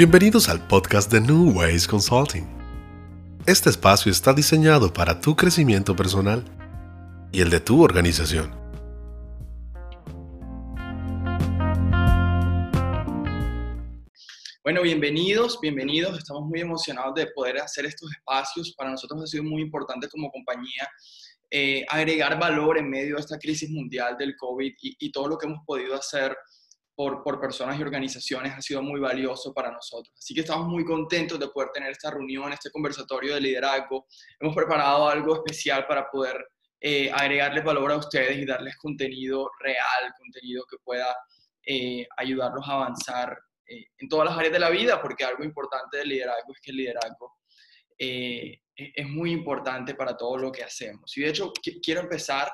Bienvenidos al podcast de New Ways Consulting. Este espacio está diseñado para tu crecimiento personal y el de tu organización. Bueno, bienvenidos, bienvenidos. Estamos muy emocionados de poder hacer estos espacios. Para nosotros ha sido muy importante como compañía eh, agregar valor en medio de esta crisis mundial del COVID y, y todo lo que hemos podido hacer por, personas y organizaciones ha sido muy valioso para nosotros. Así que estamos muy contentos de poder tener esta reunión, este conversatorio de liderazgo. Hemos preparado algo especial para poder eh, agregarles valor a ustedes y darles contenido real, contenido que pueda eh, ayudarlos a avanzar eh, en todas las áreas de la vida, porque algo importante del liderazgo es que el liderazgo es muy importante para todo lo que hacemos. Y de hecho, quiero empezar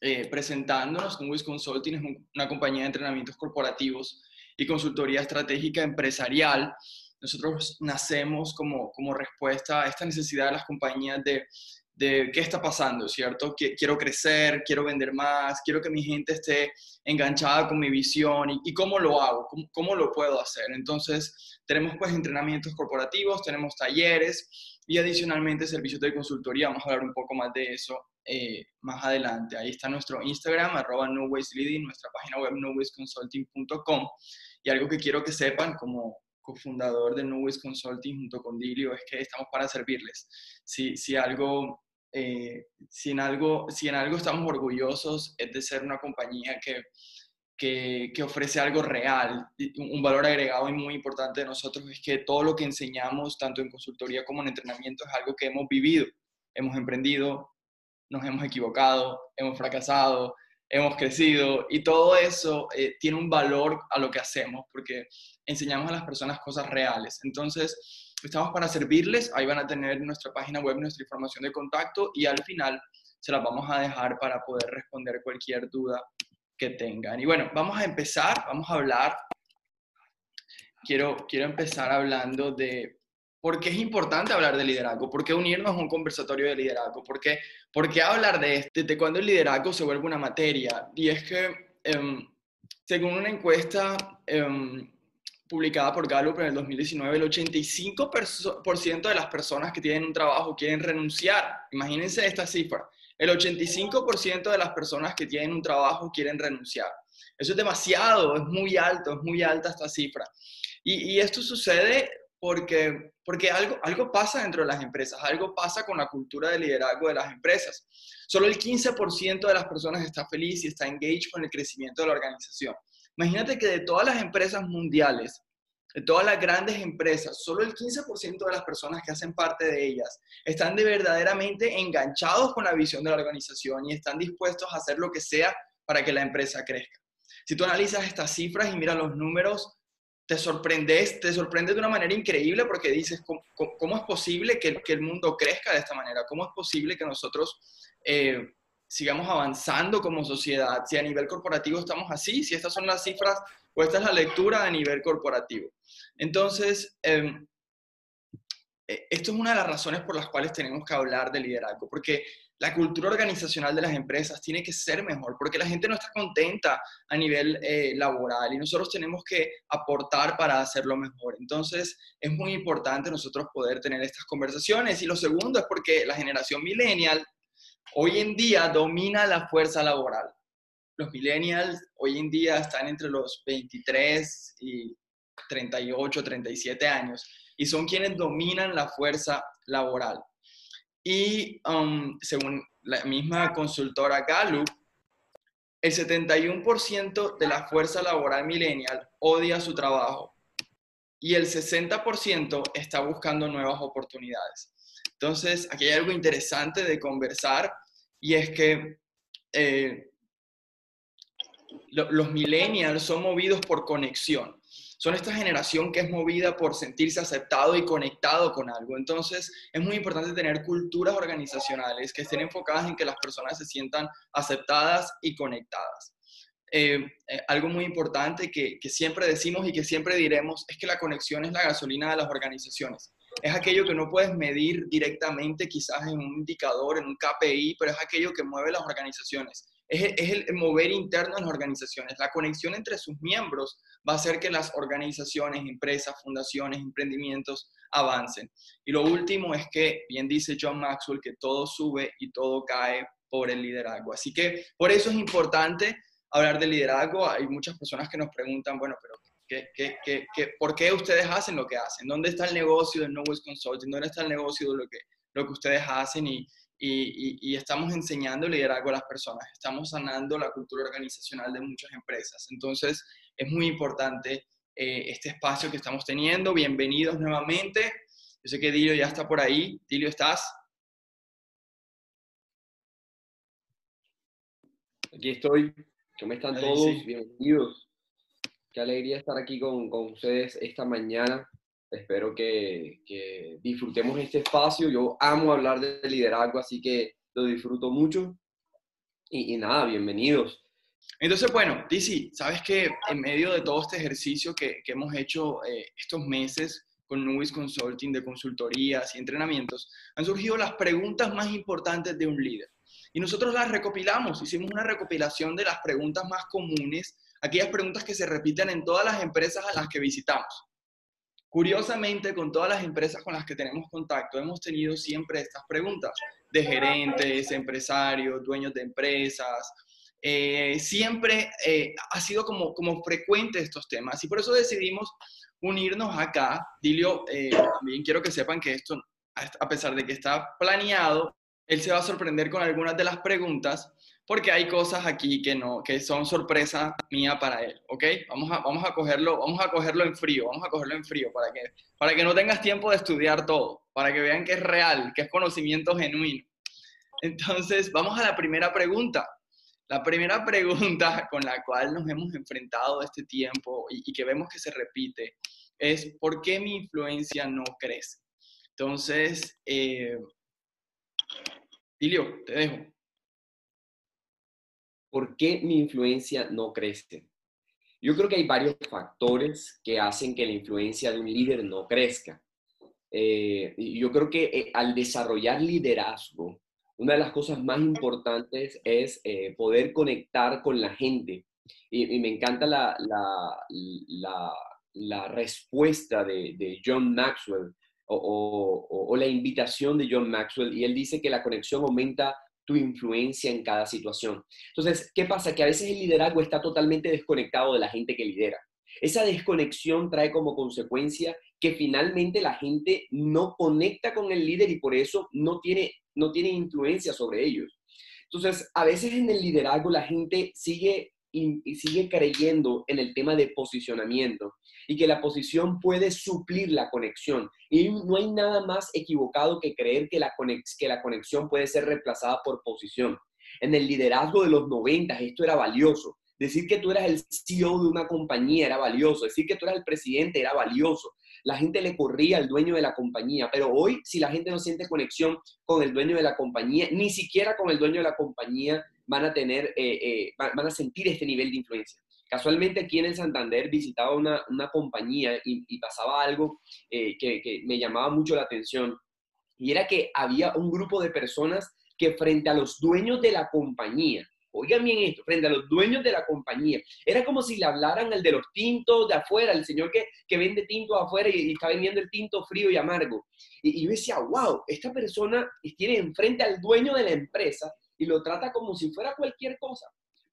eh, presentándonos. Nubis Consulting es una compañía de entrenamientos corporativos y consultoría estratégica empresarial. Nosotros nacemos como, como respuesta a esta necesidad de las compañías de, de qué está pasando, ¿cierto? Quiero crecer, quiero vender más, quiero que mi gente esté enganchada con mi visión y, cómo lo hago, ¿Cómo, cómo, lo puedo hacer. Entonces, tenemos pues entrenamientos corporativos, tenemos talleres y adicionalmente servicios de consultoría. Vamos a hablar un poco más de eso eh, más adelante. Ahí está nuestro Instagram, arroba Leading, nuestra página web newwaysconsulting.com. Y algo que quiero que sepan como cofundador de Newways Consulting junto con Dilio es que estamos para servirles. Si, si algo... Eh, si, en algo, si en algo estamos orgullosos es de ser una compañía que, que, que, ofrece algo real, un valor agregado y muy importante de nosotros es que todo lo que enseñamos, tanto en consultoría como en entrenamiento, es algo que hemos vivido, hemos emprendido, nos hemos equivocado, hemos fracasado, hemos crecido y todo eso eh, tiene un valor a lo que hacemos porque enseñamos a las personas cosas reales. Entonces, estamos para servirles, ahí van a tener nuestra página web, nuestra información de contacto y al final se las vamos a dejar para poder responder cualquier duda que tengan. Y bueno, vamos a empezar, vamos a hablar. Quiero, quiero empezar hablando de ¿Por qué es importante hablar de liderazgo? ¿Por qué unirnos a un conversatorio de liderazgo? ¿Por qué, por qué hablar de esto? ¿Desde cuándo el liderazgo se vuelve una materia? Y es que, em, según una encuesta em, publicada por Gallup en el 2019, el 85% de las personas que tienen un trabajo quieren renunciar. Imagínense esta cifra. El 85% de las personas que tienen un trabajo quieren renunciar. Eso es demasiado, es muy alto, es muy alta esta cifra. Y, y esto sucede porque, porque algo, algo pasa dentro de las empresas, algo pasa con la cultura de liderazgo de las empresas. Solo el 15% de las personas está feliz y está engaged con el crecimiento de la organización. Imagínate que de todas las empresas mundiales, de todas las grandes empresas, solo el 15% de las personas que hacen parte de ellas están de verdaderamente enganchados con la visión de la organización y están dispuestos a hacer lo que sea para que la empresa crezca. Si tú analizas estas cifras y miras los números, te sorprendes, te sorprende de una manera increíble porque dices, ¿cómo, es posible que, que, el mundo crezca de esta manera? ¿Cómo es posible que nosotros eh, sigamos avanzando como sociedad? Si a nivel corporativo estamos así, si estas son las cifras o esta es la lectura a nivel corporativo. Entonces, em, e, esto es una de las razones por las cuales tenemos que hablar de liderazgo, porque la cultura organizacional de las empresas tiene que ser mejor, porque la gente no está contenta a nivel eh, laboral y nosotros tenemos que aportar para hacerlo mejor. Entonces, es muy importante nosotros poder tener estas conversaciones. Y lo segundo es porque la generación millennial hoy en día domina la fuerza laboral. Los millennials hoy en día están entre los 23 y 38, 37 años y son quienes dominan la fuerza laboral. Y um, según la misma consultora Gallup, el 71% de la fuerza laboral millennial odia su trabajo y el 60% está buscando nuevas oportunidades. Entonces, aquí hay algo interesante de conversar y es que eh, los millennials son movidos por conexión son esta generación que es movida por sentirse aceptado y conectado con algo. Entonces, es muy importante tener culturas organizacionales que estén enfocadas en que las personas se sientan aceptadas y conectadas. Eh, eh, algo muy importante que, que siempre decimos y que siempre diremos es que la conexión es la gasolina de las organizaciones. Es aquello que no puedes medir directamente quizás en un indicador, en un KPI, pero es aquello que mueve las organizaciones es, el mover interno en las organizaciones. La conexión entre sus miembros va a hacer que las organizaciones, empresas, fundaciones, emprendimientos avancen. Y lo último es que, bien dice John Maxwell, que todo sube y todo cae por el liderazgo. Así que por eso es importante hablar de liderazgo. Hay muchas personas que nos preguntan, bueno, pero por qué ustedes hacen lo que hacen? ¿Dónde está el negocio del No Consulting? ¿Dónde está el negocio de lo que, lo que ustedes hacen? Y, y, estamos enseñando liderazgo a las personas, estamos sanando la cultura organizacional de muchas empresas. Entonces, es muy importante eh, este espacio que estamos teniendo. Bienvenidos nuevamente. Yo sé que Dilio ya está por ahí. Dilio, ¿estás? Aquí estoy. ¿Cómo están todos? Bienvenidos. Qué alegría estar aquí con, con ustedes esta mañana. Espero que, disfrutemos este espacio. Yo amo hablar de liderazgo, así que lo disfruto mucho. Y, nada, bienvenidos. Entonces, bueno, Tizi, sabes que en medio de todo este ejercicio que, hemos hecho eh, estos meses con Nubis Consulting de consultorías y entrenamientos, han surgido las preguntas más importantes de un líder. Y nosotros las recopilamos, hicimos una recopilación de las preguntas más comunes, aquellas preguntas que se repiten en todas las empresas a las que visitamos. Curiosamente, con todas las empresas con las que tenemos contacto, hemos tenido siempre estas preguntas de gerentes, empresarios, dueños de empresas. Eh, siempre eh, ha sido como, como frecuente estos temas y por eso decidimos unirnos acá. Dilio, eh, también quiero que sepan que esto, a pesar de que está planeado, él se va a sorprender con algunas de las preguntas porque hay cosas aquí que no, que son sorpresa mía para él, ¿ok? Vamos a, vamos a cogerlo, vamos a cogerlo en frío, vamos a cogerlo en frío para que, para que no tengas tiempo de estudiar todo, para que vean que es real, que es conocimiento genuino. Entonces, vamos a la primera pregunta. La primera pregunta con la cual nos hemos enfrentado este tiempo y, que vemos que se repite es, ¿por qué mi influencia no crece? Entonces, eh, Ilio, te dejo. ¿Por qué mi influencia no crece? Yo creo que hay varios factores que hacen que la influencia de un líder no crezca. Eh, yo creo que eh, al desarrollar liderazgo, una de las cosas más importantes es eh, poder conectar con la gente. Y, me encanta la, la, respuesta de, John Maxwell o, la invitación de John Maxwell. Y él dice que la conexión aumenta tu influencia en cada situación. Entonces, ¿qué pasa? Que a veces el liderazgo está totalmente desconectado de la gente que lidera. Esa desconexión trae como consecuencia que finalmente la gente no conecta con el líder y por eso no tiene, no tiene influencia sobre ellos. Entonces, a veces en el liderazgo la gente sigue y, sigue creyendo en el tema de posicionamiento y que la posición puede suplir la conexión. Y no hay nada más equivocado que creer que la, que la conexión puede ser reemplazada por posición. En el liderazgo de los 90 esto era valioso. Decir que tú eras el CEO de una compañía era valioso. Decir que tú eras el presidente era valioso. La gente le corría al dueño de la compañía. Pero hoy, si la gente no siente conexión con el dueño de la compañía, ni siquiera con el dueño de la compañía, van a tener, eh, eh, van a sentir este nivel de influencia. Casualmente aquí en el Santander visitaba una, compañía y, pasaba algo eh, que, me llamaba mucho la atención y era que había un grupo de personas que frente a los dueños de la compañía, oigan bien esto, frente a los dueños de la compañía, era como si le hablaran al de los tintos de afuera, el señor que, que vende tinto afuera y, está vendiendo el tinto frío y amargo. Y, y, yo decía, wow, esta persona tiene enfrente al dueño de la empresa y lo trata como si fuera cualquier cosa.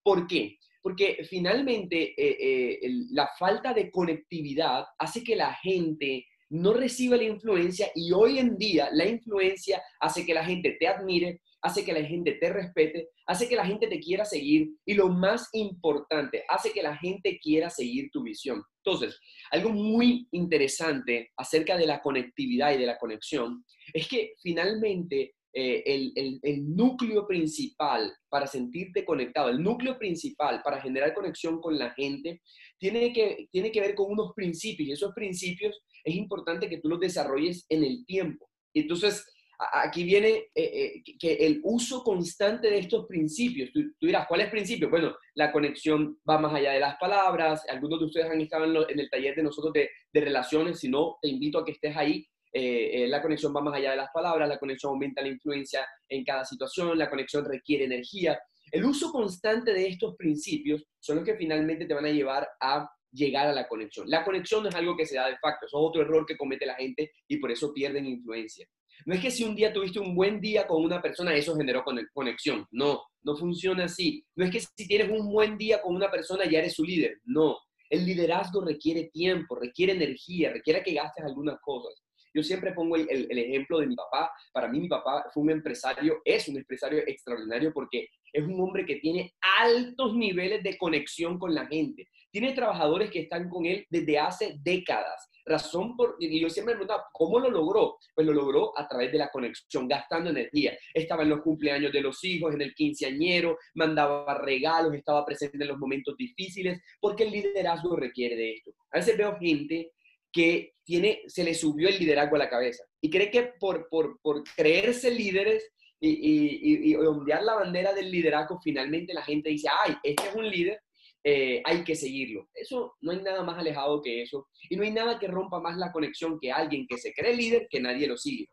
¿Por qué? Porque finalmente eh, eh, la falta de conectividad hace que la gente no reciba la influencia y hoy en día la influencia hace que la gente te admire, hace que la gente te respete, hace que la gente te quiera seguir y lo más importante, hace que la gente quiera seguir tu visión. Entonces, algo muy interesante acerca de la conectividad y de la conexión es que finalmente eh, el, núcleo principal para sentirte conectado, el núcleo principal para generar conexión con la gente, tiene que, tiene que ver con unos principios y esos principios es importante que tú los desarrolles en el tiempo. Entonces, aquí viene eh, eh, que el uso constante de estos principios. Tú, dirás, ¿cuál es el principio? Bueno, la conexión va más allá de las palabras. Algunos de ustedes han estado en, el taller de nosotros de, de, relaciones. Si no, te invito a que estés ahí eh, eh, la conexión va más allá de las palabras, la conexión aumenta la influencia en cada situación, la conexión requiere energía. El uso constante de estos principios son los que finalmente te van a llevar a llegar a la conexión. La conexión no es algo que se da de facto, eso es otro error que comete la gente y por eso pierden influencia. No es que si un día tuviste un buen día con una persona, eso generó conexión. No, no funciona así. No es que si tienes un buen día con una persona, ya eres su líder. No. El liderazgo requiere tiempo, requiere energía, requiere que gastes algunas cosas. Yo siempre pongo el, ejemplo de mi papá. Para mí mi papá fue un empresario, es un empresario extraordinario porque es un hombre que tiene altos niveles de conexión con la gente. Tiene trabajadores que están con él desde hace décadas. Razón por, y yo siempre me preguntaba, ¿cómo lo logró? Pues lo logró a través de la conexión, gastando energía. Estaba en los cumpleaños de los hijos, en el quinceañero, mandaba regalos, estaba presente en los momentos difíciles, porque el liderazgo requiere de esto. A veces veo gente que tiene, se le subió el liderazgo a la cabeza y cree que por, por, por creerse líderes y, y, y, ondear la bandera del liderazgo, finalmente la gente dice, ay, este es un líder, eh, hay que seguirlo. Eso no hay nada más alejado que eso. Y no hay nada que rompa más la conexión que alguien que se cree líder que nadie lo sigue.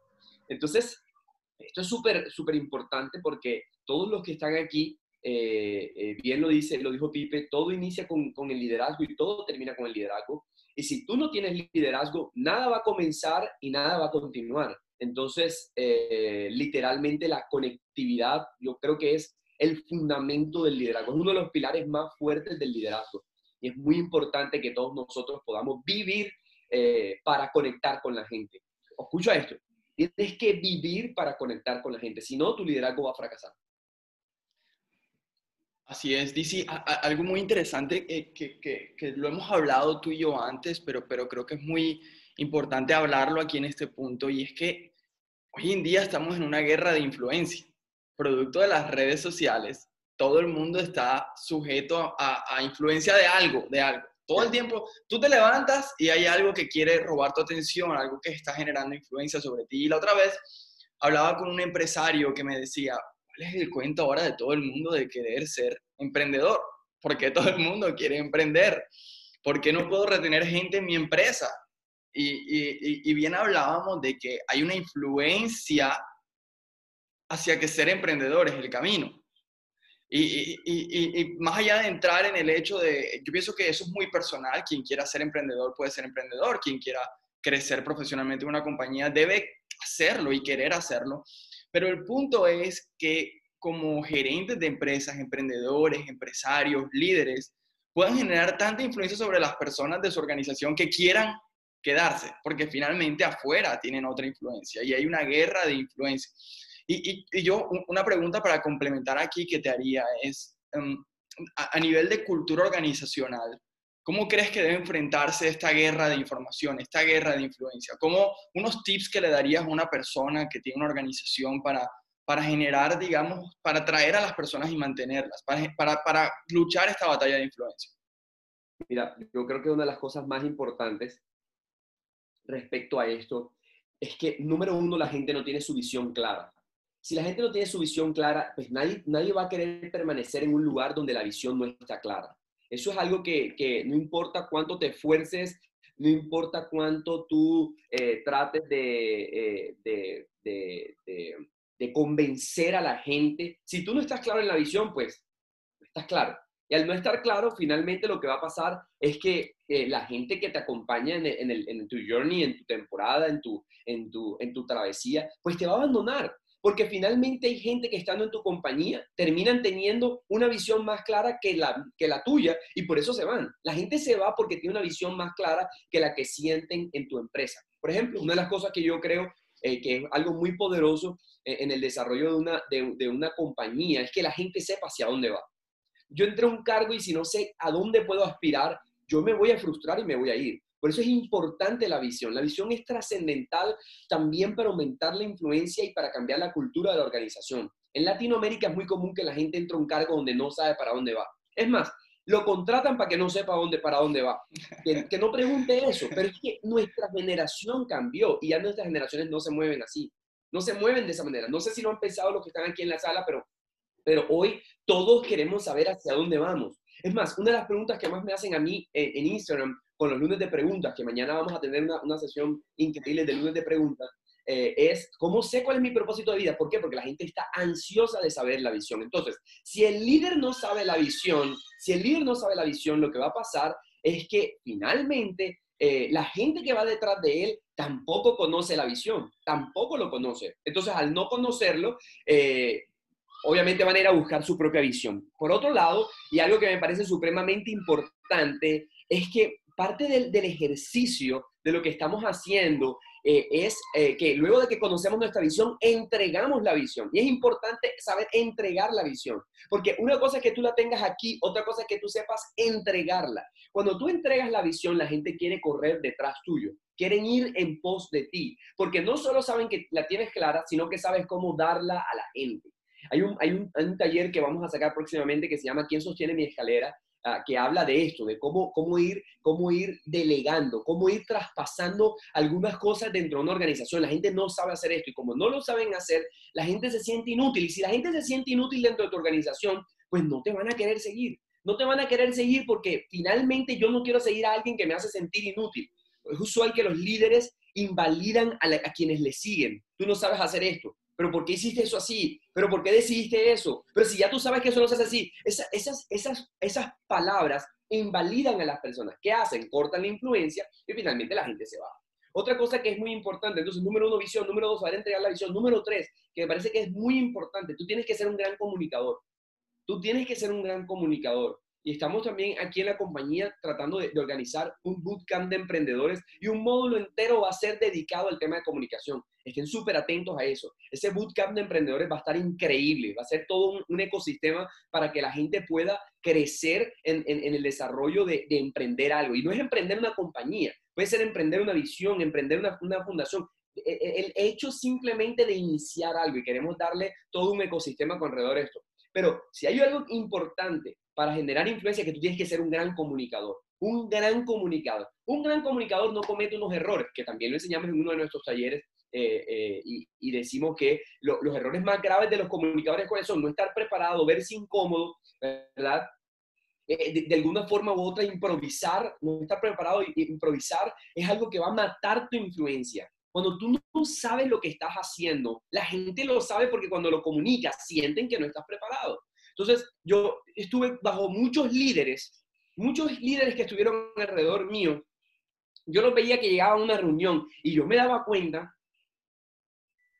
Entonces, esto es súper, súper importante porque todos los que están aquí, eh, eh, bien lo dice, lo dijo Pipe, todo inicia con, con el liderazgo y todo termina con el liderazgo. Y si tú no tienes liderazgo, nada va a comenzar y nada va a continuar. Entonces, eh, literalmente la conectividad yo creo que es el fundamento del liderazgo, es uno de los pilares más fuertes del liderazgo. Y es muy importante que todos nosotros podamos vivir eh, para conectar con la gente. Escucha esto, tienes que vivir para conectar con la gente, si no, tu liderazgo va a fracasar. Así es, dice algo muy interesante que, que, que, lo hemos hablado tú y yo antes, pero, pero creo que es muy importante hablarlo aquí en este punto, y es que hoy en día estamos en una guerra de influencia, producto de las redes sociales, todo el mundo está sujeto a, a influencia de algo, de algo. Todo el tiempo, tú te levantas y hay algo que quiere robar tu atención, algo que está generando influencia sobre ti. Y la otra vez hablaba con un empresario que me decía, ¿cuál es el cuento ahora de todo el mundo de querer ser emprendedor? ¿Por qué todo el mundo quiere emprender? ¿Por qué no puedo retener gente en mi empresa? Y, bien hablábamos de que hay una influencia hacia que ser emprendedor es el camino. Y, más allá de entrar en el hecho de, yo pienso que eso es muy personal, quien quiera ser emprendedor puede ser emprendedor, quien quiera crecer profesionalmente en una compañía debe hacerlo y querer hacerlo, pero el punto es que como gerentes de empresas, emprendedores, empresarios, líderes, puedan generar tanta influencia sobre las personas de su organización que quieran quedarse, porque finalmente afuera tienen otra influencia y hay una guerra de influencia. Y, yo, una pregunta para complementar aquí que te haría es, em, a, nivel de cultura organizacional, ¿cómo crees que debe enfrentarse esta guerra de información, esta guerra de influencia? ¿Cómo unos tips que le darías a una persona que tiene una organización para, para generar, digamos, para atraer a las personas y mantenerlas, para, para, para luchar esta batalla de influencia? Mira, yo creo que una de las cosas más importantes respecto a esto es que, número uno, la gente no tiene su visión clara. Si la gente no tiene su visión clara, pues nadie, nadie va a querer permanecer en un lugar donde la visión no está clara. Eso es algo que, que no importa cuánto te esfuerces, no importa cuánto tú eh, trates eh, de, de, de, de, convencer a la gente, si tú no estás claro en la visión, pues no estás claro. Y al no estar claro, finalmente lo que va a pasar es que eh, la gente que te acompaña en, en, el, en, tu journey, en tu temporada, en tu, en, tu, en tu travesía, pues te va a abandonar. Porque finalmente hay gente que estando en tu compañía terminan teniendo una visión más clara que la, que la tuya y por eso se van. La gente se va porque tiene una visión más clara que la que sienten en tu empresa. Por ejemplo, una de las cosas que yo creo eh, que es algo muy poderoso eh, en el desarrollo de una, de, una compañía es que la gente sepa hacia dónde va yo entré a un cargo y si no sé a dónde puedo aspirar, yo me voy a frustrar y me voy a ir. Por eso es importante la visión. La visión es trascendental también para aumentar la influencia y para cambiar la cultura de la organización. En Latinoamérica es muy común que la gente entre a un cargo donde no sabe para dónde va. Es más, lo contratan para que no sepa dónde, para dónde va. Que, no pregunte eso. Pero es que nuestra generación cambió y ya nuestras generaciones no se mueven así. No se mueven de esa manera. No sé si lo han pensado los que están aquí en la sala, pero pero hoy todos queremos saber hacia dónde vamos. Es más, una de las preguntas que más me hacen a mí en, Instagram con los lunes de preguntas, que mañana vamos a tener una, una, sesión increíble de lunes de preguntas, eh, es cómo sé cuál es mi propósito de vida. ¿Por qué? Porque la gente está ansiosa de saber la visión. Entonces, si el líder no sabe la visión, si el líder no sabe la visión, lo que va a pasar es que finalmente eh, la gente que va detrás de él tampoco conoce la visión, tampoco lo conoce. Entonces, al no conocerlo, eh, obviamente van a ir a buscar su propia visión. Por otro lado, y algo que me parece supremamente importante, es que parte del, ejercicio de lo que estamos haciendo eh, es eh, que luego de que conocemos nuestra visión, entregamos la visión. Y es importante saber entregar la visión, porque una cosa es que tú la tengas aquí, otra cosa es que tú sepas entregarla. Cuando tú entregas la visión, la gente quiere correr detrás tuyo, quieren ir en pos de ti, porque no solo saben que la tienes clara, sino que sabes cómo darla a la gente. Hay un, hay un taller que vamos a sacar próximamente que se llama ¿Quién sostiene mi escalera? Ah, que habla de esto, de cómo, cómo, ir, cómo ir delegando, cómo ir traspasando algunas cosas dentro de una organización. La gente no sabe hacer esto y como no lo saben hacer, la gente se siente inútil. Y si la gente se siente inútil dentro de tu organización, pues no te van a querer seguir. No te van a querer seguir porque finalmente yo no quiero seguir a alguien que me hace sentir inútil. Es usual que los líderes invalidan a, a quienes le siguen. Tú no sabes hacer esto pero ¿por qué hiciste eso así? ¿Pero por qué decidiste eso? Pero si ya tú sabes que eso no se hace así, esas, esas, esas, esas palabras invalidan a las personas. ¿Qué hacen? Cortan la influencia y finalmente la gente se va. Otra cosa que es muy importante, entonces, número uno, visión, número dos, saber entregar la visión, número tres, que me parece que es muy importante, tú tienes que ser un gran comunicador. Tú tienes que ser un gran comunicador. Y estamos también aquí en la compañía tratando de, organizar un bootcamp de emprendedores y un módulo entero va a ser dedicado al tema de comunicación. Estén súper atentos a eso. Ese bootcamp de emprendedores va a estar increíble, va a ser todo un, ecosistema para que la gente pueda crecer en, el desarrollo de, emprender algo. Y no es emprender una compañía, puede ser emprender una visión, emprender una, una fundación. E, e, el hecho simplemente de iniciar algo y queremos darle todo un ecosistema alrededor de esto. Pero si hay algo importante para generar influencia que tú tienes que ser un gran comunicador. Un gran comunicador. Un gran comunicador no comete unos errores, que también lo enseñamos en uno de nuestros talleres eh, eh, y, decimos que los errores más graves de los comunicadores, ¿cuáles son? No estar preparado, verse incómodo, ¿verdad? Eh, de, alguna forma u otra improvisar, no estar preparado e improvisar es algo que va a matar tu influencia. Cuando tú no sabes lo que estás haciendo, la gente lo sabe porque cuando lo comunicas sienten que no estás preparado. Entonces, yo estuve bajo muchos líderes, muchos líderes que estuvieron alrededor mío. Yo los veía que llegaban a una reunión y yo me daba cuenta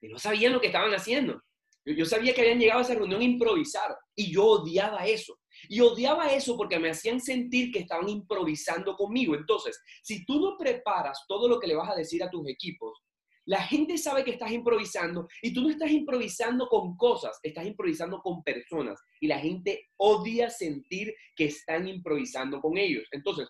que no sabían lo que estaban haciendo. Yo, sabía que habían llegado a esa reunión a improvisar y yo odiaba eso. Y odiaba eso porque me hacían sentir que estaban improvisando conmigo. Entonces, si tú no preparas todo lo que le vas a decir a tus equipos, la gente sabe que estás improvisando y tú no estás improvisando con cosas, estás improvisando con personas y la gente odia sentir que están improvisando con ellos. Entonces,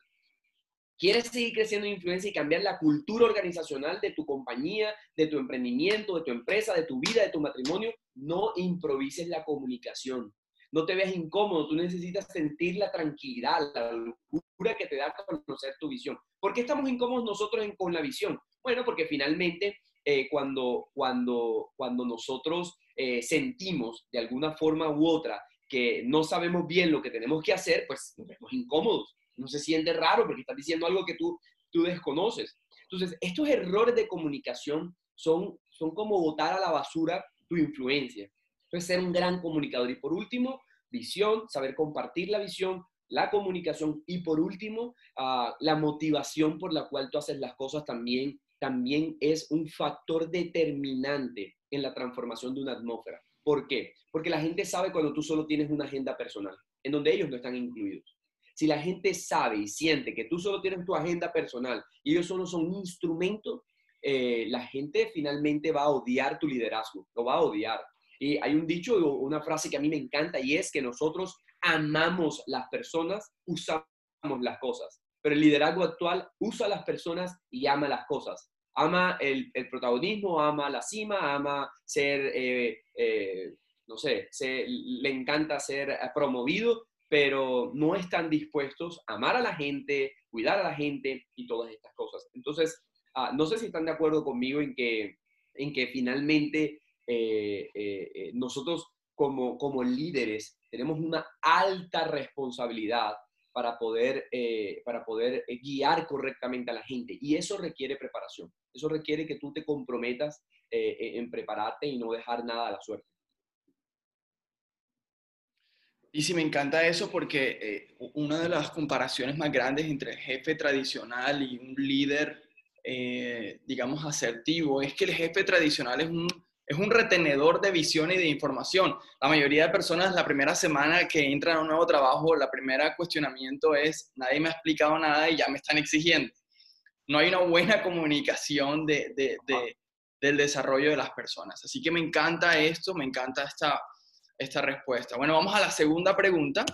¿quieres seguir creciendo en influencia y cambiar la cultura organizacional de tu compañía, de tu emprendimiento, de tu empresa, de tu vida, de tu matrimonio? No improvises la comunicación. No te veas incómodo, tú necesitas sentir la tranquilidad, la locura que te da conocer tu visión. ¿Por qué estamos incómodos nosotros con la visión? Bueno, porque finalmente eh, cuando, cuando, cuando nosotros eh, sentimos de alguna forma u otra que no sabemos bien lo que tenemos que hacer, pues nos vemos incómodos. No se siente raro porque estás diciendo algo que tú, tú desconoces. Entonces, estos errores de comunicación son, son como botar a la basura tu influencia. Entonces, ser un gran comunicador. Y por último, visión, saber compartir la visión, la comunicación y por último, ah, la motivación por la cual tú haces las cosas también también es un factor determinante en la transformación de una atmósfera. ¿Por qué? Porque la gente sabe cuando tú solo tienes una agenda personal, en donde ellos no están incluidos. Si la gente sabe y siente que tú solo tienes tu agenda personal y ellos solo son un instrumento, eh, la gente finalmente va a odiar tu liderazgo, lo va a odiar. Y hay un dicho, una frase que a mí me encanta y es que nosotros amamos las personas, usamos las cosas. Pero el liderazgo actual usa a las personas y ama las cosas ama el, protagonismo, ama la cima, ama ser, eh, eh, no sé, le encanta ser eh, promovido, pero no están dispuestos a amar a la gente, cuidar a la gente y todas estas cosas. Entonces, ah, no sé si están de acuerdo conmigo en que, en que finalmente nosotros como, como líderes tenemos una alta responsabilidad para poder, eh, para poder eh, guiar correctamente a la gente. Y eso requiere preparación. Eso requiere que tú te comprometas eh, en prepararte y no dejar nada a la suerte. Y sí, me encanta eso porque una de las comparaciones más grandes entre el jefe tradicional y un líder, digamos, asertivo, es que el jefe tradicional es un es un retenedor de visión y de información. La mayoría de personas la primera semana que entran a un nuevo trabajo, la primera cuestionamiento es, nadie me ha explicado nada y ya me están exigiendo. No hay una buena comunicación de, del desarrollo de las personas. Así que me encanta esto, me encanta esta, esta respuesta. Bueno, vamos a la segunda pregunta.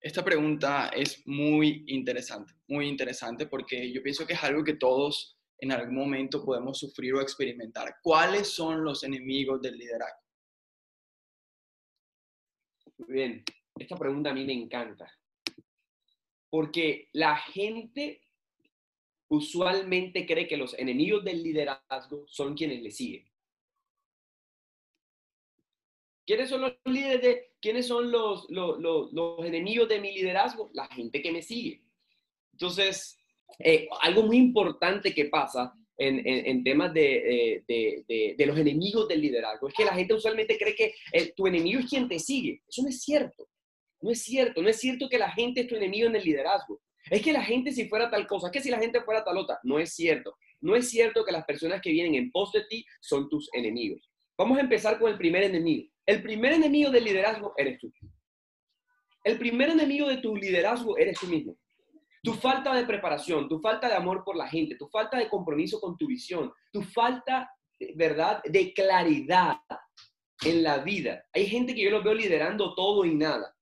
Esta pregunta es muy interesante, muy interesante porque yo pienso que es algo que todos en algún momento podemos sufrir o experimentar. ¿Cuáles son los enemigos del liderazgo? Muy bien, esta pregunta a mí me encanta, porque la gente usualmente cree que los enemigos del liderazgo son quienes le siguen. ¿Quiénes son los líderes de, quiénes son los, los, los enemigos de mi liderazgo? La gente que me sigue. Entonces, eh, algo muy importante que pasa en, en, temas de, los enemigos del liderazgo es que la gente usualmente cree que tu enemigo es quien te sigue. Eso no es cierto. No es cierto. No es cierto que la gente es tu enemigo en el liderazgo. Es que la gente si fuera tal cosa, es que si la gente fuera tal otra, no es cierto. No es cierto que las personas que vienen en pos de ti son tus enemigos. Vamos a empezar con el primer enemigo. El primer enemigo del liderazgo eres tú. El primer enemigo de tu liderazgo eres tú mismo. Tu falta de preparación, tu falta de amor por la gente, tu falta de compromiso con tu visión, tu falta, ¿verdad?, de claridad en la vida. Hay gente que yo los veo liderando todo y nada.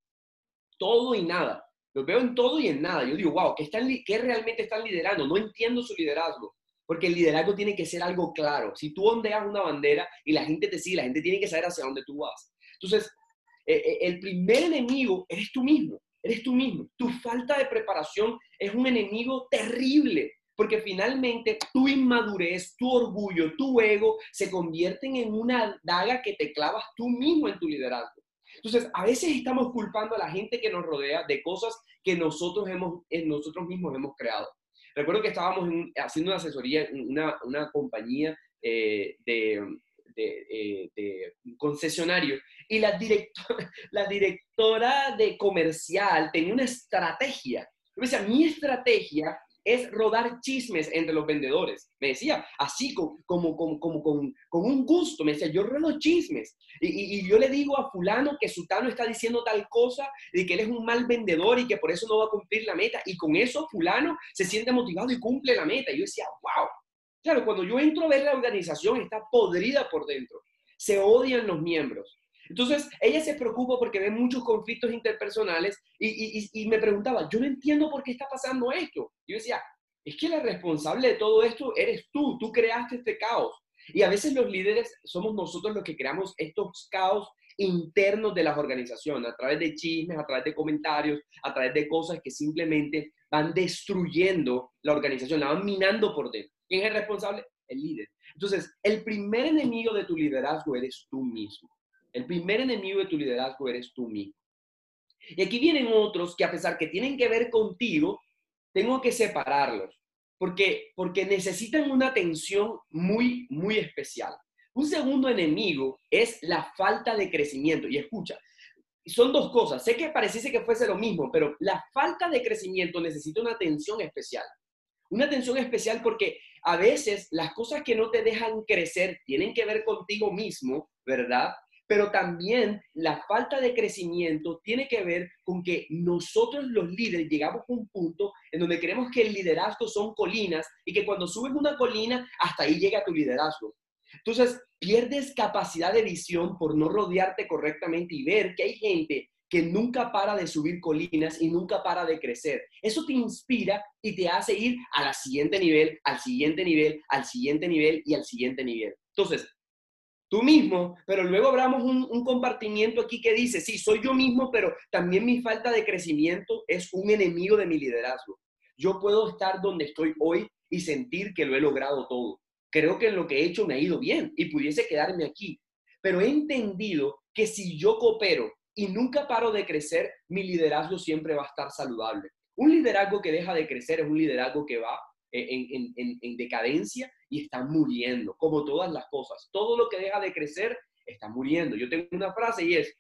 Todo y nada. Los veo en todo y en nada. Yo digo, wow, ¿qué, están, ¿qué realmente están liderando? No entiendo su liderazgo. Porque el liderazgo tiene que ser algo claro. Si tú ondeas una bandera y la gente te sigue, la gente tiene que saber hacia dónde tú vas. Entonces, eh, eh, el primer enemigo eres tú mismo eres tú mismo. Tu falta de preparación es un enemigo terrible, porque finalmente tu inmadurez, tu orgullo, tu ego se convierten en una daga que te clavas tú mismo en tu liderazgo. Entonces, a veces estamos culpando a la gente que nos rodea de cosas que nosotros, hemos, nosotros mismos hemos creado. Recuerdo que estábamos haciendo una asesoría en una, compañía eh, de, de, eh, concesionario y la directora, la directora de comercial tenía una estrategia. Me decía, mi estrategia es rodar chismes entre los vendedores. Me decía, así como, como, como, como con, con, un gusto. Me decía, yo rodo chismes. Y, y, yo le digo a fulano que Sutano está diciendo tal cosa y que él es un mal vendedor y que por eso no va a cumplir la meta. Y con eso fulano se siente motivado y cumple la meta. Y yo decía, wow, Claro, cuando yo entro a ver la organización, está podrida por dentro. Se odian los miembros. Entonces, ella se preocupa porque ve muchos conflictos interpersonales y, me preguntaba, yo no entiendo por qué está pasando esto. yo decía, es que la responsable de todo esto eres tú, tú creaste este caos. Y a veces los líderes somos nosotros los que creamos estos caos internos de las organizaciones, a través de chismes, a través de comentarios, a través de cosas que simplemente van destruyendo la organización, la van minando por dentro. ¿Quién es el responsable? El líder. Entonces, el primer enemigo de tu liderazgo eres tú mismo. El primer enemigo de tu liderazgo eres tú mismo. Y aquí vienen otros que a pesar que tienen que ver contigo, tengo que separarlos, porque, porque necesitan una atención muy, muy especial. Un segundo enemigo es la falta de crecimiento. Y escucha, son dos cosas. Sé que pareciese que fuese lo mismo, pero la falta de crecimiento necesita una atención especial. Una atención especial porque a veces las cosas que no te dejan crecer tienen que ver contigo mismo, ¿verdad? Pero también la falta de crecimiento tiene que ver con que nosotros los líderes llegamos a un punto en donde creemos que el liderazgo son colinas y que cuando subes una colina, hasta ahí llega tu liderazgo. Entonces, pierdes capacidad de visión por no rodearte correctamente y ver que hay gente que nunca para de subir colinas y nunca para de crecer. Eso te inspira y te hace ir al siguiente nivel, al siguiente nivel, al siguiente nivel y al siguiente nivel. Entonces, tú mismo, pero luego abramos un, un, compartimiento aquí que dice, sí, soy yo mismo, pero también mi falta de crecimiento es un enemigo de mi liderazgo. Yo puedo estar donde estoy hoy y sentir que lo he logrado todo. Creo que en lo que he hecho me ha ido bien y pudiese quedarme aquí. Pero he entendido que si yo coopero y nunca paro de crecer, mi liderazgo siempre va a estar saludable. Un liderazgo que deja de crecer es un liderazgo que va eh, en, decadencia y está muriendo, como todas las cosas. Todo lo que deja de crecer está muriendo. Yo tengo una frase y es,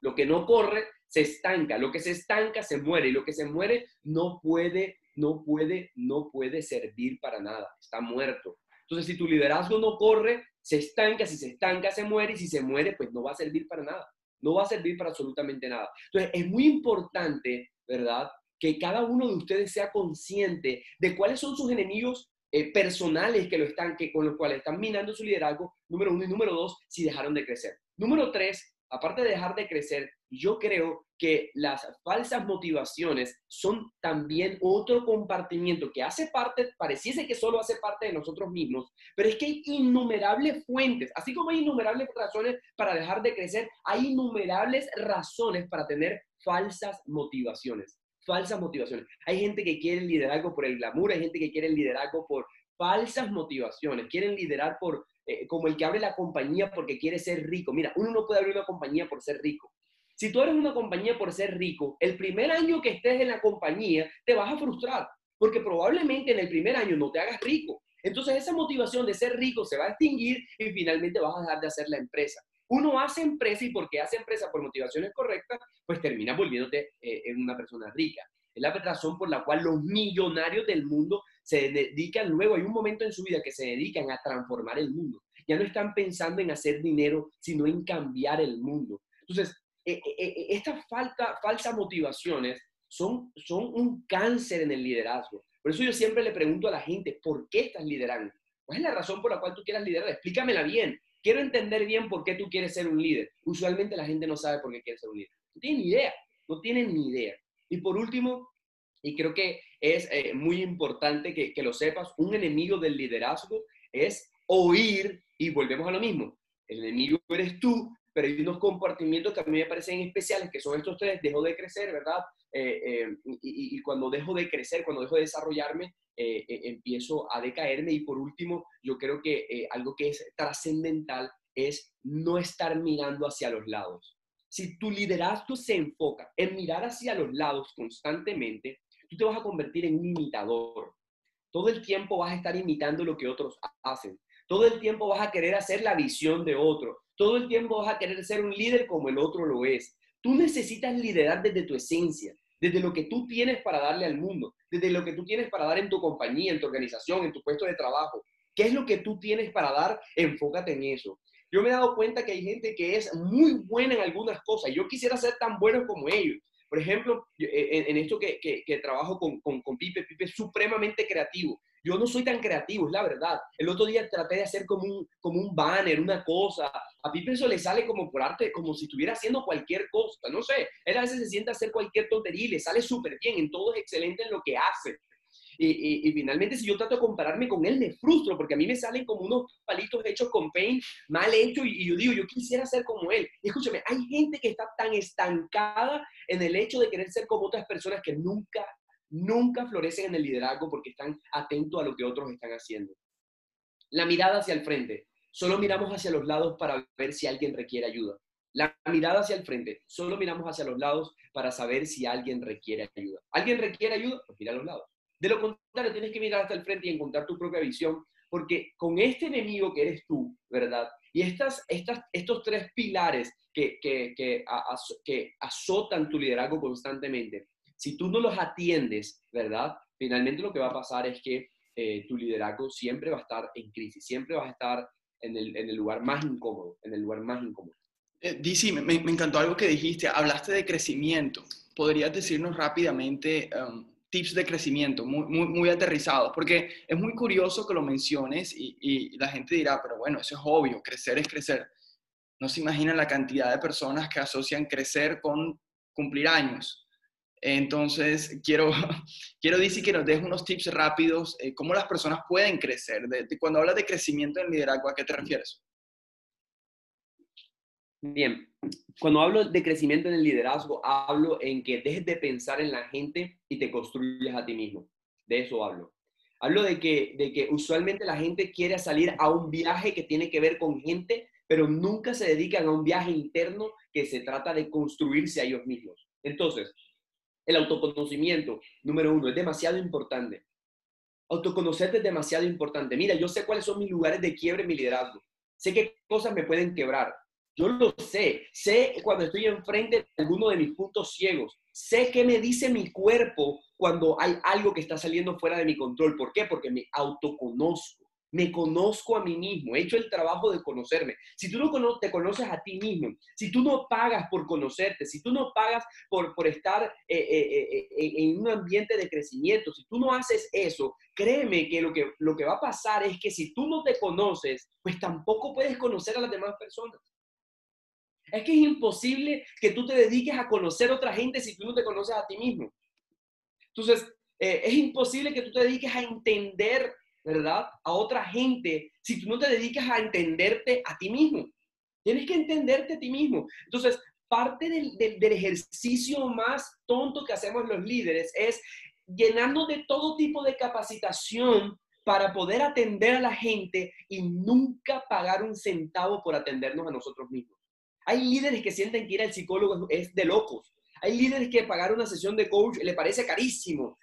lo que no corre se estanca, lo que se estanca se muere y lo que se muere no puede, no puede, no puede servir para nada, está muerto. Entonces, si tu liderazgo no corre, se estanca, si se estanca se muere y si se muere, pues no va a servir para nada, no va a servir para absolutamente nada. Entonces, es muy importante, ¿verdad? Que cada uno de ustedes sea consciente de cuáles son sus enemigos eh, personales que lo están, que, con los cuales están minando su liderazgo, número uno, y número dos, si dejaron de crecer. Número tres, aparte de dejar de crecer, yo creo que las falsas motivaciones son también otro compartimiento que hace parte, pareciese que solo hace parte de nosotros mismos, pero es que hay innumerables fuentes, así como hay innumerables razones para dejar de crecer, hay innumerables razones para tener falsas motivaciones. Falsas motivaciones. Hay gente que quiere el liderazgo por el glamour, hay gente que quiere el liderazgo por falsas motivaciones, quieren liderar por eh, como el que abre la compañía porque quiere ser rico. Mira, uno no puede abrir una compañía por ser rico. Si tú eres una compañía por ser rico, el primer año que estés en la compañía te vas a frustrar, porque probablemente en el primer año no te hagas rico. Entonces esa motivación de ser rico se va a extinguir y finalmente vas a dejar de hacer la empresa. Uno hace empresa y porque hace empresa por motivaciones correctas, pues termina volviéndote eh, una persona rica. Es la razón por la cual los millonarios del mundo se dedican luego, hay un momento en su vida que se dedican a transformar el mundo. Ya no están pensando en hacer dinero, sino en cambiar el mundo. Entonces, e, e, e, estas falsas motivaciones son, son un cáncer en el liderazgo. Por eso yo siempre le pregunto a la gente, ¿por qué estás liderando? ¿Cuál es la razón por la cual tú quieras liderar? Explícamela bien. Quiero entender bien por qué tú quieres ser un líder. Usualmente la gente no sabe por qué quiere ser un líder. No tienen ni idea. No tienen ni idea. Y por último, y creo que es eh, muy importante que, que lo sepas, un enemigo del liderazgo es oír y volvemos a lo mismo. El enemigo eres tú, pero hay unos comportamientos que a mí me parecen especiales, que son estos tres, dejo de crecer, ¿verdad? Eh, eh, y, cuando dejo de crecer, cuando dejo de desarrollarme, empiezo a decaerme. Y por último, yo creo que algo que es trascendental es no estar mirando hacia los lados. Si tu liderazgo se enfoca en mirar hacia los lados constantemente, tú te vas a convertir en un imitador. Todo el tiempo vas a estar imitando lo que otros hacen. Todo el tiempo vas a querer hacer la visión de otro. Todo el tiempo vas a querer ser un líder como el otro lo es. Tú necesitas liderar desde tu esencia, desde lo que tú tienes para darle al mundo, desde lo que tú tienes para dar en tu compañía, en tu organización, en tu puesto de trabajo. ¿Qué es lo que tú tienes para dar? Enfócate en eso. Yo me he dado cuenta que hay gente que es muy buena en algunas cosas. Yo quisiera ser tan bueno como ellos, por ejemplo, eh, en, esto que, trabajo con, con, Pipe, Pipe es supremamente creativo. Yo no soy tan creativo, es la verdad. El otro día traté de hacer como un, como un banner, una cosa. A Pipe eso le sale como por arte, como si estuviera haciendo cualquier cosa. No sé, él a veces se sienta a hacer cualquier tontería y le sale súper bien. En todo es excelente en lo que hace. Y, finalmente, si yo trato de compararme con él, me frustro porque a mí me salen como unos palitos hechos con paint, mal hechos, y, yo digo, yo quisiera ser como él. Y escúchame, hay gente que está tan estancada en el hecho de querer ser como otras personas que nunca, nunca florecen en el liderazgo porque están atentos a lo que otros están haciendo. La mirada hacia el frente. Solo miramos hacia los lados para ver si alguien requiere ayuda. La mirada hacia el frente. Solo miramos hacia los lados para saber si alguien requiere ayuda. ¿Alguien requiere ayuda? Pues mira a los lados. De lo contrario, tienes que mirar hasta el frente y encontrar tu propia visión, porque con este enemigo que eres tú, ¿verdad? Y estas, estas, estos tres pilares que, que, que, que azotan tu liderazgo constantemente, si tú no los atiendes, ¿verdad? Finalmente lo que va a pasar es que eh, tu liderazgo siempre va a estar en crisis, siempre vas a estar en el, en el lugar más incómodo, en el lugar más incómodo. Eh, me, me, encantó algo que dijiste, hablaste de crecimiento. ¿Podrías decirnos rápidamente um, tips de crecimiento muy, muy, aterrizados, porque es muy curioso que lo menciones y, la gente dirá, pero bueno, eso es obvio, crecer es crecer. No se imaginan la cantidad de personas que asocian crecer con cumplir años. Entonces, quiero, quiero decir que nos dejes unos tips rápidos, eh, cómo las personas pueden crecer. cuando hablas de crecimiento en liderazgo, ¿a qué te refieres? Bien, cuando hablo de crecimiento en el liderazgo, hablo en que dejes de pensar en la gente y te construyes a ti mismo. De eso hablo. Hablo de que, de que usualmente la gente quiere salir a un viaje que tiene que ver con gente pero nunca se dedican a un viaje interno que se trata de construirse a ellos mismos. Entonces, el autoconocimiento, número uno, es demasiado importante. Autoconocerte es demasiado importante. Mira, yo sé cuáles son mis lugares de quiebre mi liderazgo. Sé qué cosas me pueden quebrar. Yo lo sé. Sé cuando estoy enfrente de alguno de mis puntos ciegos. Sé qué me dice mi cuerpo cuando hay algo que está saliendo fuera de mi control. ¿Por qué? Porque me autoconozco me conozco a mí mismo, he hecho el trabajo de conocerme. Si tú no te conoces a ti mismo, si tú no pagas por conocerte, si tú no pagas por, por estar eh, eh, eh, en un ambiente de crecimiento, si tú no haces eso, créeme que lo, que lo que va a pasar es que si tú no te conoces, pues tampoco puedes conocer a las demás personas. Es que es imposible que tú te dediques a conocer a otra gente si tú no te conoces a ti mismo. Entonces, es imposible que tú te dediques a entender ¿verdad? A otra gente si tú no te dedicas a entenderte a ti mismo. Tienes que entenderte a ti mismo. Entonces, parte del, del, ejercicio más tonto que hacemos los líderes es llenarnos de todo tipo de capacitación para poder atender a la gente y nunca pagar un centavo por atendernos a nosotros mismos. Hay líderes que sienten que ir al psicólogo es de locos. Hay líderes que pagar una sesión de coach le parece carísimo.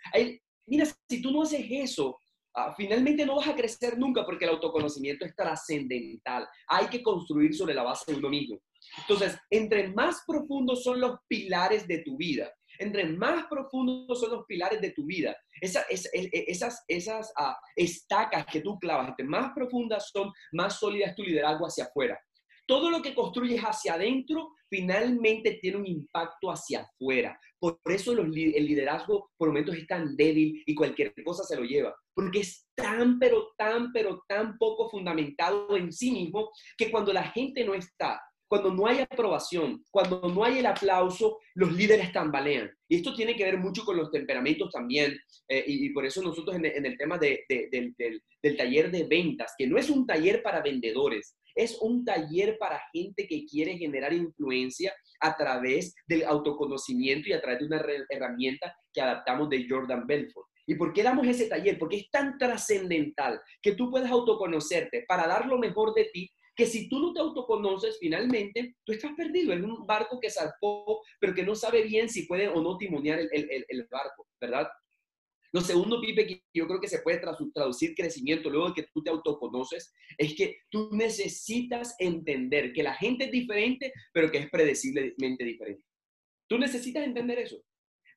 Mira, si tú no haces eso, Ah, finalmente no vas a crecer nunca porque el autoconocimiento es trascendental. Hay que construir sobre la base de uno mismo. Entonces, entre más profundos son los pilares de tu vida, entre más profundos son los pilares de tu vida, esas, esas, esas ah, estacas que tú clavas, entre más profundas son, más sólida es tu liderazgo hacia afuera. Todo lo que construyes hacia adentro finalmente tiene un impacto hacia afuera. Por eso el liderazgo por momentos es tan débil y cualquier cosa se lo lleva. Porque es tan, pero tan, pero tan poco fundamentado en sí mismo que cuando la gente no está, cuando no hay aprobación, cuando no hay el aplauso, los líderes tambalean. Y esto tiene que ver mucho con los temperamentos también. Eh, y, por eso nosotros en, el tema del taller de ventas, que no es un taller para vendedores, es un taller para gente que quiere generar influencia a través del autoconocimiento y a través de una herramienta que adaptamos de Jordan Belfort. ¿Y por qué damos ese taller? Porque es tan trascendental que tú puedas autoconocerte para dar lo mejor de ti, que si tú no te autoconoces, finalmente tú estás perdido en un barco que zarpó, pero que no sabe bien si puede o no timonear el, el barco, ¿verdad? Lo segundo, Pipe, que yo creo que se puede traducir crecimiento luego de que tú te autoconoces, es que tú necesitas entender que la gente es diferente, pero que es predeciblemente diferente. Tú necesitas entender eso.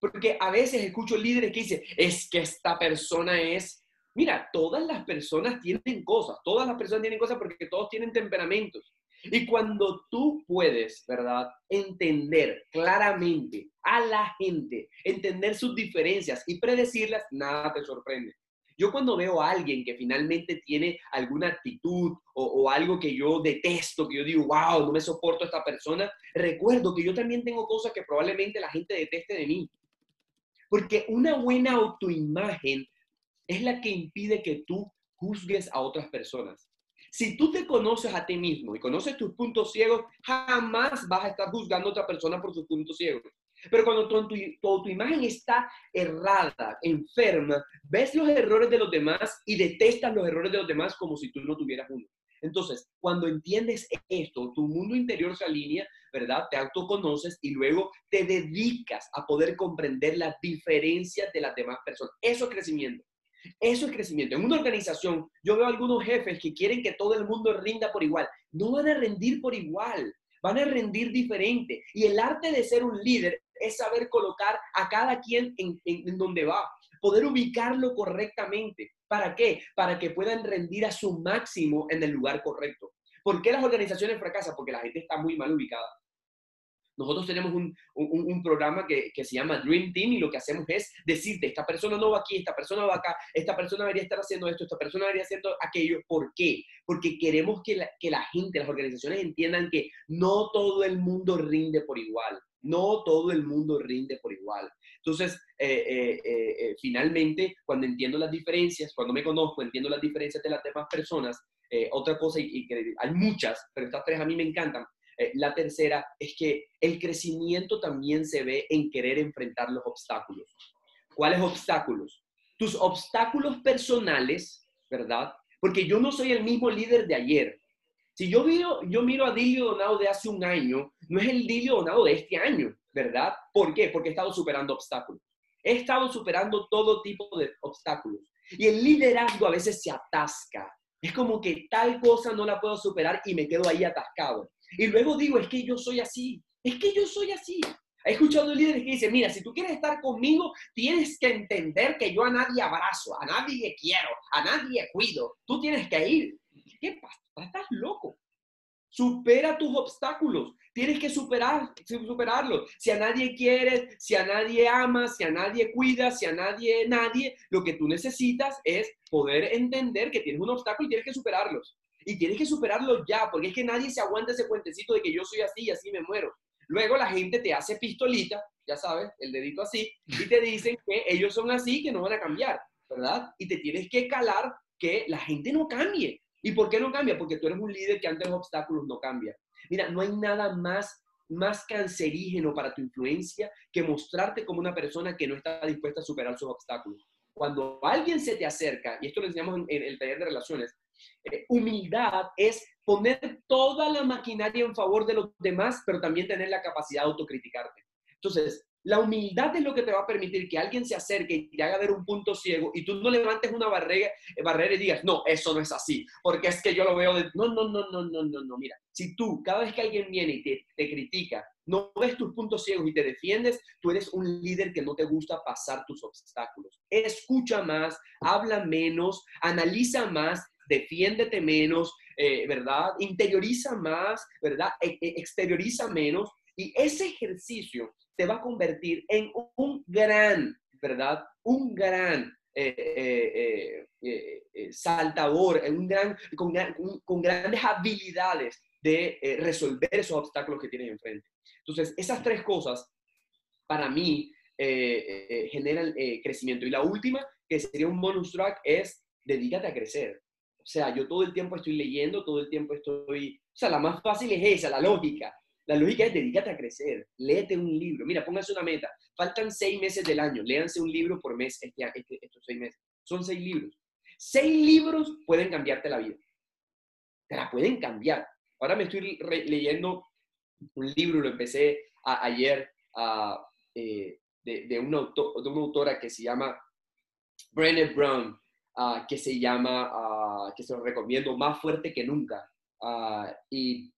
Porque a veces escucho líderes que dicen, es que esta persona es... Mira, todas las personas tienen cosas, todas las personas tienen cosas porque todos tienen temperamentos. Y cuando tú puedes, ¿verdad? Entender claramente a la gente, entender sus diferencias y predecirlas, nada te sorprende. Yo cuando veo a alguien que finalmente tiene alguna actitud o, algo que yo detesto, que yo digo, wow, no me soporto esta persona, recuerdo que yo también tengo cosas que probablemente la gente deteste de mí. Porque una buena autoimagen es la que impide que tú juzgues a otras personas. Si tú te conoces a ti mismo y conoces tus puntos ciegos, jamás vas a estar juzgando a otra persona por sus puntos ciegos. Pero cuando tu, tu, imagen está errada, enferma, ves los errores de los demás y detestas los errores de los demás como si tú no tuvieras uno. Entonces, cuando entiendes esto, tu mundo interior se alinea, ¿verdad? Te autoconoces y luego te dedicas a poder comprender las diferencias de las demás personas. Eso es crecimiento. Eso es crecimiento. En una organización, yo veo algunos jefes que quieren que todo el mundo rinda por igual. No van a rendir por igual, van a rendir diferente. Y el arte de ser un líder es saber colocar a cada quien en, en donde va, poder ubicarlo correctamente. ¿Para qué? Para que puedan rendir a su máximo en el lugar correcto. ¿Por qué las organizaciones fracasan? Porque la gente está muy mal ubicada. Nosotros tenemos un, un, programa que, que, se llama Dream Team y lo que hacemos es decirte, esta persona no va aquí, esta persona va acá, esta persona debería estar haciendo esto, esta persona debería hacer aquello. ¿Por qué? Porque queremos que la, que la gente, las organizaciones entiendan que no todo el mundo rinde por igual. No todo el mundo rinde por igual. Entonces, eh, eh, eh, finalmente, cuando entiendo las diferencias, cuando me conozco, entiendo las diferencias de las demás personas, otra cosa, y, y, que hay muchas, pero estas tres a mí me encantan, eh, la tercera es que el crecimiento también se ve en querer enfrentar los obstáculos. ¿Cuáles obstáculos? Tus obstáculos personales, ¿verdad? Porque yo no soy el mismo líder de ayer. Si yo miro, yo miro a Dilio Donado de hace un año, no es el Dilio Donado de este año, ¿verdad? ¿Por qué? Porque he estado superando obstáculos. He estado superando todo tipo de obstáculos. Y el liderazgo a veces se atasca. Es como que tal cosa no la puedo superar y me quedo ahí atascado. Y luego digo, es que yo soy así. Es que yo soy así. He escuchado líderes que dicen, mira, si tú quieres estar conmigo, tienes que entender que yo a nadie abrazo, a nadie quiero, a nadie cuido. Tú tienes que ir. ¿Qué pasa? Estás loco. Supera tus obstáculos. Tienes que superar, superarlos. Si a nadie quieres, si a nadie amas, si a nadie cuidas, si a nadie, nadie, lo que tú necesitas es poder entender que tienes un obstáculo y tienes que superarlos. Y tienes que superarlos ya, porque es que nadie se aguanta ese puentecito de que yo soy así y así me muero. Luego la gente te hace pistolita, ya sabes, el dedito así, y te dicen que ellos son así, que no van a cambiar, ¿verdad? Y te tienes que calar que la gente no cambie. ¿Y por qué no cambia? Porque tú eres un líder que ante los obstáculos no cambia. Mira, no hay nada más más cancerígeno para tu influencia que mostrarte como una persona que no está dispuesta a superar sus obstáculos. Cuando alguien se te acerca, y esto lo enseñamos en, el taller de relaciones, eh, humildad es poner toda la maquinaria en favor de los demás, pero también tener la capacidad de autocriticarte. Entonces, la humildad es lo que te va a permitir que alguien se acerque y te haga ver un punto ciego y tú no levantes una barrera, barrera y digas, no, eso no es así, porque es que yo lo veo de... No, no, no, no, no, no, no. Mira, si tú cada vez que alguien viene y te, te critica, no ves tus puntos ciegos y te defiendes, tú eres un líder que no te gusta pasar tus obstáculos. Escucha más, habla menos, analiza más, defiéndete menos, eh, ¿verdad? Interioriza más, ¿verdad? E, e, exterioriza menos. Y ese ejercicio te va a convertir en un gran, ¿verdad? Un gran eh, eh, saltador, un gran, con, con grandes habilidades de resolver esos obstáculos que tienes enfrente. Entonces, esas tres cosas, para mí, generan crecimiento. Y la última, que sería un bonus track, es dedícate a crecer. O sea, yo todo el tiempo estoy leyendo, todo el tiempo estoy... O sea, la más fácil es esa, la lógica. La lógica es dedícate a crecer, léete un libro. Mira, póngase una meta. Faltan seis meses del año, léanse un libro por mes este, este, estos seis meses. Son seis libros. Seis libros pueden cambiarte la vida. Te la pueden cambiar. Ahora me estoy leyendo un libro, lo empecé ayer eh, de, de, una autora que se llama Brené Brown. Ah, que se llama, ah, que se lo recomiendo, Más fuerte que nunca. Ah, y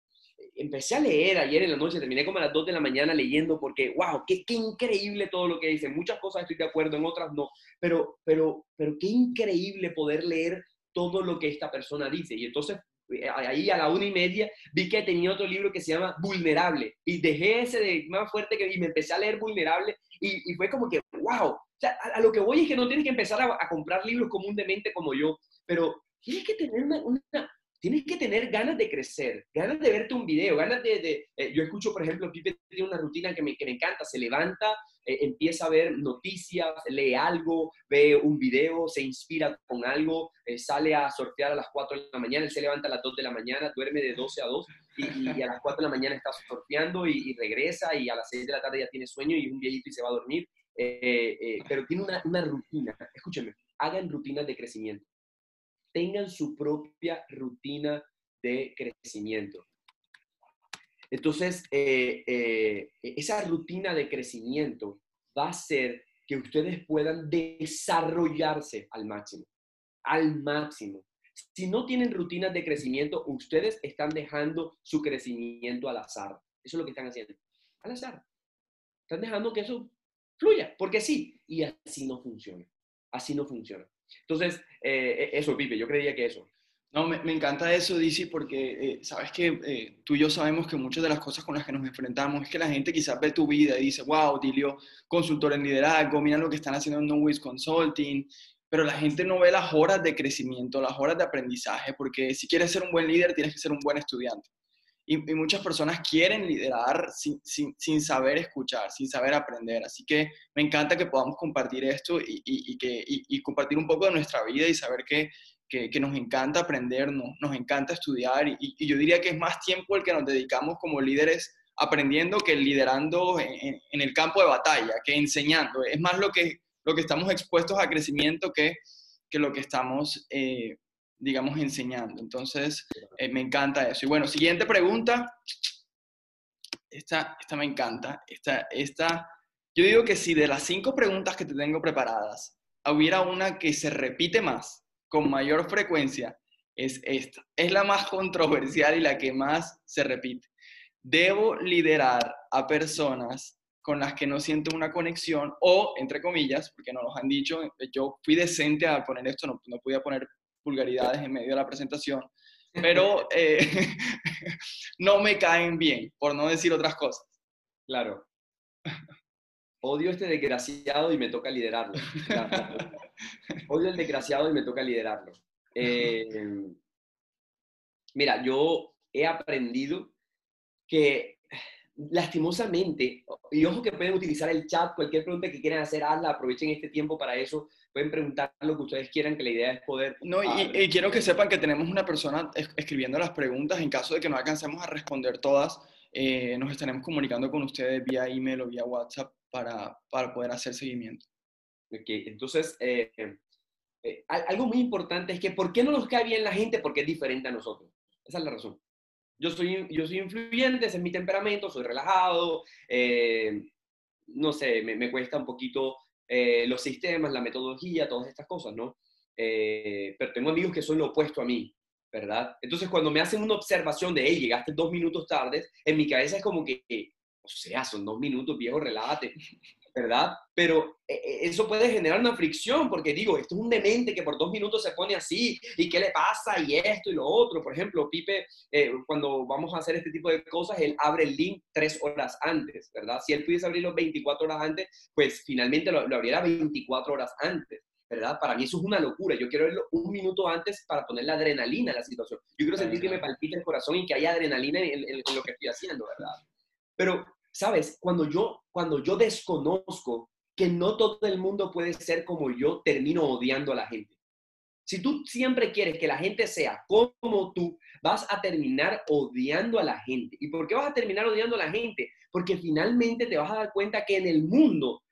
empecé a leer ayer en la noche, terminé como a las 2 de la mañana leyendo porque, wow, qué, qué, increíble todo lo que dice. Muchas cosas estoy de acuerdo, en otras no, pero, pero, pero qué increíble poder leer todo lo que esta persona dice. Y entonces eh, ahí a la una y media vi que tenía otro libro que se llama Vulnerable y dejé ese de más fuerte que y me empecé a leer Vulnerable y, y fue como que, wow, o sea, a, lo que voy es que no tienes que empezar a, comprar libros comúnmente como yo, pero tienes que tener una, tienes que tener ganas de crecer, ganas de verte un video, ganas de... Eh, yo escucho, por ejemplo, Pipe tiene una rutina que me, que me encanta, se levanta, eh, empieza a ver noticias, lee algo, ve un video, se inspira con algo, eh, sale a sortear a las 4 de la mañana, él se levanta a las 2 de la mañana, duerme de 12 a 2 y, a las 4 de la mañana está sorteando y, y, regresa y a las 6 de la tarde ya tiene sueño y un viejito y se va a dormir eh, eh, pero tiene una, una rutina. Escúchenme, hagan rutinas de crecimiento. Tengan su propia rutina de crecimiento. Entonces, eh, esa rutina de crecimiento va a hacer que ustedes puedan desarrollarse al máximo, al máximo. Si no tienen rutinas de crecimiento, ustedes están dejando su crecimiento al azar. Eso es lo que están haciendo. Al azar. Están dejando que eso fluya, porque sí, y así no funciona, así no funciona. Entonces, eh, e, eso, Pipe, yo creía que eso. No, me, encanta eso, Dizzy, porque eh, sabes que eh, tú y yo sabemos que muchas de las cosas con las que nos enfrentamos es que la gente quizás ve tu vida y dice, wow, Dilio, consultor en liderazgo, mira lo que están haciendo en No Consulting, pero la gente no ve las horas de crecimiento, las horas de aprendizaje, porque si quieres ser un buen líder, tienes que ser un buen estudiante. Y, muchas personas quieren liderar sin, sin, sin, saber escuchar, sin saber aprender. Así que me encanta que podamos compartir esto y, y, que, y compartir un poco de nuestra vida y saber que, que, nos encanta aprender, nos, nos encanta estudiar y, yo diría que es más tiempo el que nos dedicamos como líderes aprendiendo que liderando en, en, el campo de batalla, que enseñando. Es más lo que, lo que estamos expuestos a crecimiento que, que lo que estamos eh, digamos, enseñando. Entonces, eh, me encanta eso. Y bueno, siguiente pregunta. Esta, esta me encanta. Esta, esta, yo digo que si de las cinco preguntas que te tengo preparadas, hubiera una que se repite más, con mayor frecuencia, es esta. Es la más controversial y la que más se repite. Debo liderar a personas con las que no siento una conexión o, entre comillas, porque no nos han dicho, yo fui decente a poner esto, no, no podía poner vulgaridades en medio de la presentación, pero eh, no me caen bien, por no decir otras cosas. Claro. Odio este desgraciado y me toca liderarlo. Odio el desgraciado y me toca liderarlo. Eh, mira, yo he aprendido que lastimosamente, y ojo que pueden utilizar el chat, cualquier pregunta que quieran hacer, hazla, aprovechen este tiempo para eso, pueden preguntar lo que ustedes quieran, que la idea es poder... No, y, quiero que sepan que tenemos una persona escribiendo las preguntas, en caso de que no alcancemos a responder todas, eh, nos estaremos comunicando con ustedes vía email o vía WhatsApp para, para poder hacer seguimiento. Ok, entonces, eh, eh, algo muy importante es que ¿por qué no nos cae bien la gente? Porque es diferente a nosotros. Esa es la razón. Yo soy, yo soy influyente, ese es mi temperamento, soy relajado, no sé, me, me, cuesta un poquito eh, los sistemas, la metodología, todas estas cosas, ¿no? Eh, pero tengo amigos que son lo opuesto a mí, ¿verdad? Entonces, cuando me hacen una observación de, hey, llegaste dos minutos tarde, en mi cabeza es como que, o sea, son dos minutos, viejo, relájate. ¿Verdad? Pero eh, eh, eso puede generar una fricción, porque digo, esto es un demente que por dos minutos se pone así, y qué le pasa, y esto y lo otro. Por ejemplo, Pipe, eh, cuando vamos a hacer este tipo de cosas, él abre el link tres horas antes, ¿verdad? Si él pudiese abrirlo 24 horas antes, pues finalmente lo, lo abriera 24 horas antes. ¿verdad? Para mí eso es una locura. Yo quiero verlo un minuto antes para poner la adrenalina en la situación. Yo quiero sentir que me palpita el corazón y que haya adrenalina en, en lo que estoy haciendo, ¿verdad? Pero sabes, cuando yo, cuando yo desconozco que no todo el mundo puede ser como yo, termino odiando a la gente. Si tú siempre quieres que la gente sea como tú, vas a terminar odiando a la gente. ¿Y por qué vas a terminar odiando a la gente? Porque finalmente te vas a dar cuenta que en el mundo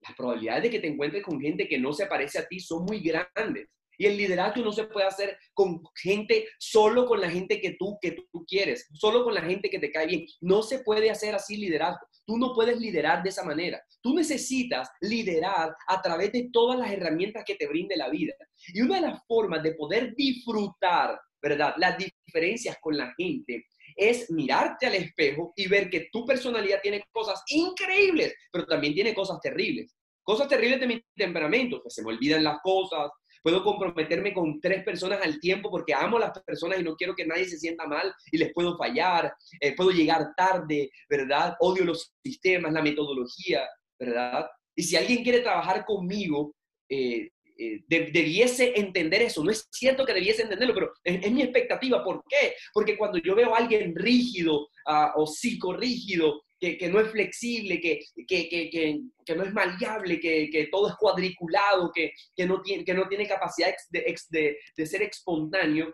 las probabilidades de que te encuentres con gente que no se parece a ti son muy grandes. Y el liderazgo no se puede hacer con gente, solo con la gente que tú, que tú quieres, solo con la gente que te cae bien. No se puede hacer así liderazgo. Tú no puedes liderar de esa manera. Tú necesitas liderar a través de todas las herramientas que te brinde la vida. Y una de las formas de poder disfrutar, ¿verdad? Las diferencias con la gente es mirarte al espejo y ver que tu personalidad tiene cosas increíbles, pero también tiene cosas terribles. Cosas terribles de mi temperamento, que se me olvidan las cosas, puedo comprometerme con tres personas al tiempo porque amo a las personas y no quiero que nadie se sienta mal y les puedo fallar, eh, puedo llegar tarde, ¿verdad? Odio los sistemas, la metodología, ¿verdad? Y si alguien quiere trabajar conmigo, eh, eh, debiese entender eso. No es cierto que debiese entenderlo, pero es, mi expectativa. ¿Por qué? Porque cuando yo veo a alguien rígido uh, o psicorrígido, que, no es flexible, que, que, no es maleable, que, todo es cuadriculado, que, no, tiene, que no tiene capacidad de, de, ser espontáneo,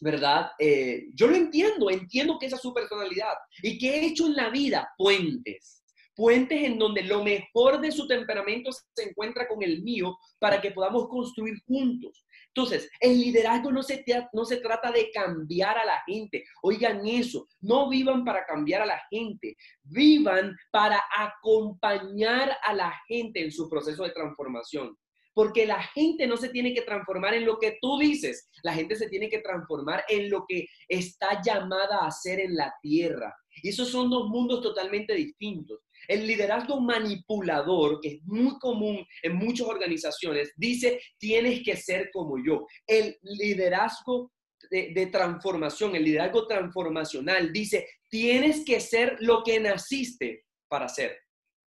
¿verdad? Eh, yo lo entiendo, entiendo que esa es su personalidad. ¿Y qué he hecho en la vida? Puentes. Puentes en donde lo mejor de su temperamento se encuentra con el mío para que podamos construir juntos. Entonces, el liderazgo no se, no se trata de cambiar a la gente. Oigan eso, no vivan para cambiar a la gente, vivan para acompañar a la gente en su proceso de transformación. Porque la gente no se tiene que transformar en lo que tú dices, la gente se tiene que transformar en lo que está llamada a hacer en la tierra. Y esos son dos mundos totalmente distintos. El liderazgo manipulador, que es muy común en muchas organizaciones, dice, tienes que ser como yo. El liderazgo de, transformación, el liderazgo transformacional, dice, tienes que ser lo que naciste para ser.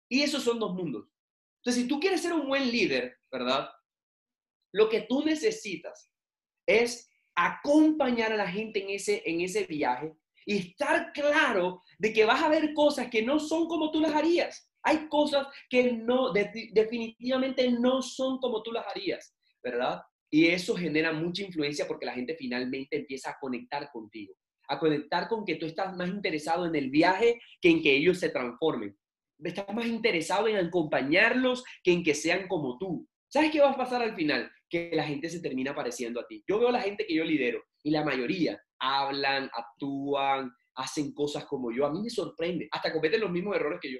Y esos son dos mundos. Entonces, si tú quieres ser un buen líder, ¿verdad? Lo que tú necesitas es acompañar a la gente en ese, en ese viaje y estar claro de que vas a ver cosas que no son como tú las harías. Hay cosas que no, definitivamente no son como tú las harías, ¿verdad? Y eso genera mucha influencia porque la gente finalmente empieza a conectar contigo, a conectar con que tú estás más interesado en el viaje que en que ellos se transformen. Estás más interesado en acompañarlos que en que sean como tú. ¿Sabes qué va a pasar al final? que la gente se termina pareciendo a ti. Yo veo a la gente que yo lidero y la mayoría hablan, actúan, hacen cosas como yo. A mí me sorprende, hasta cometen los mismos errores que yo.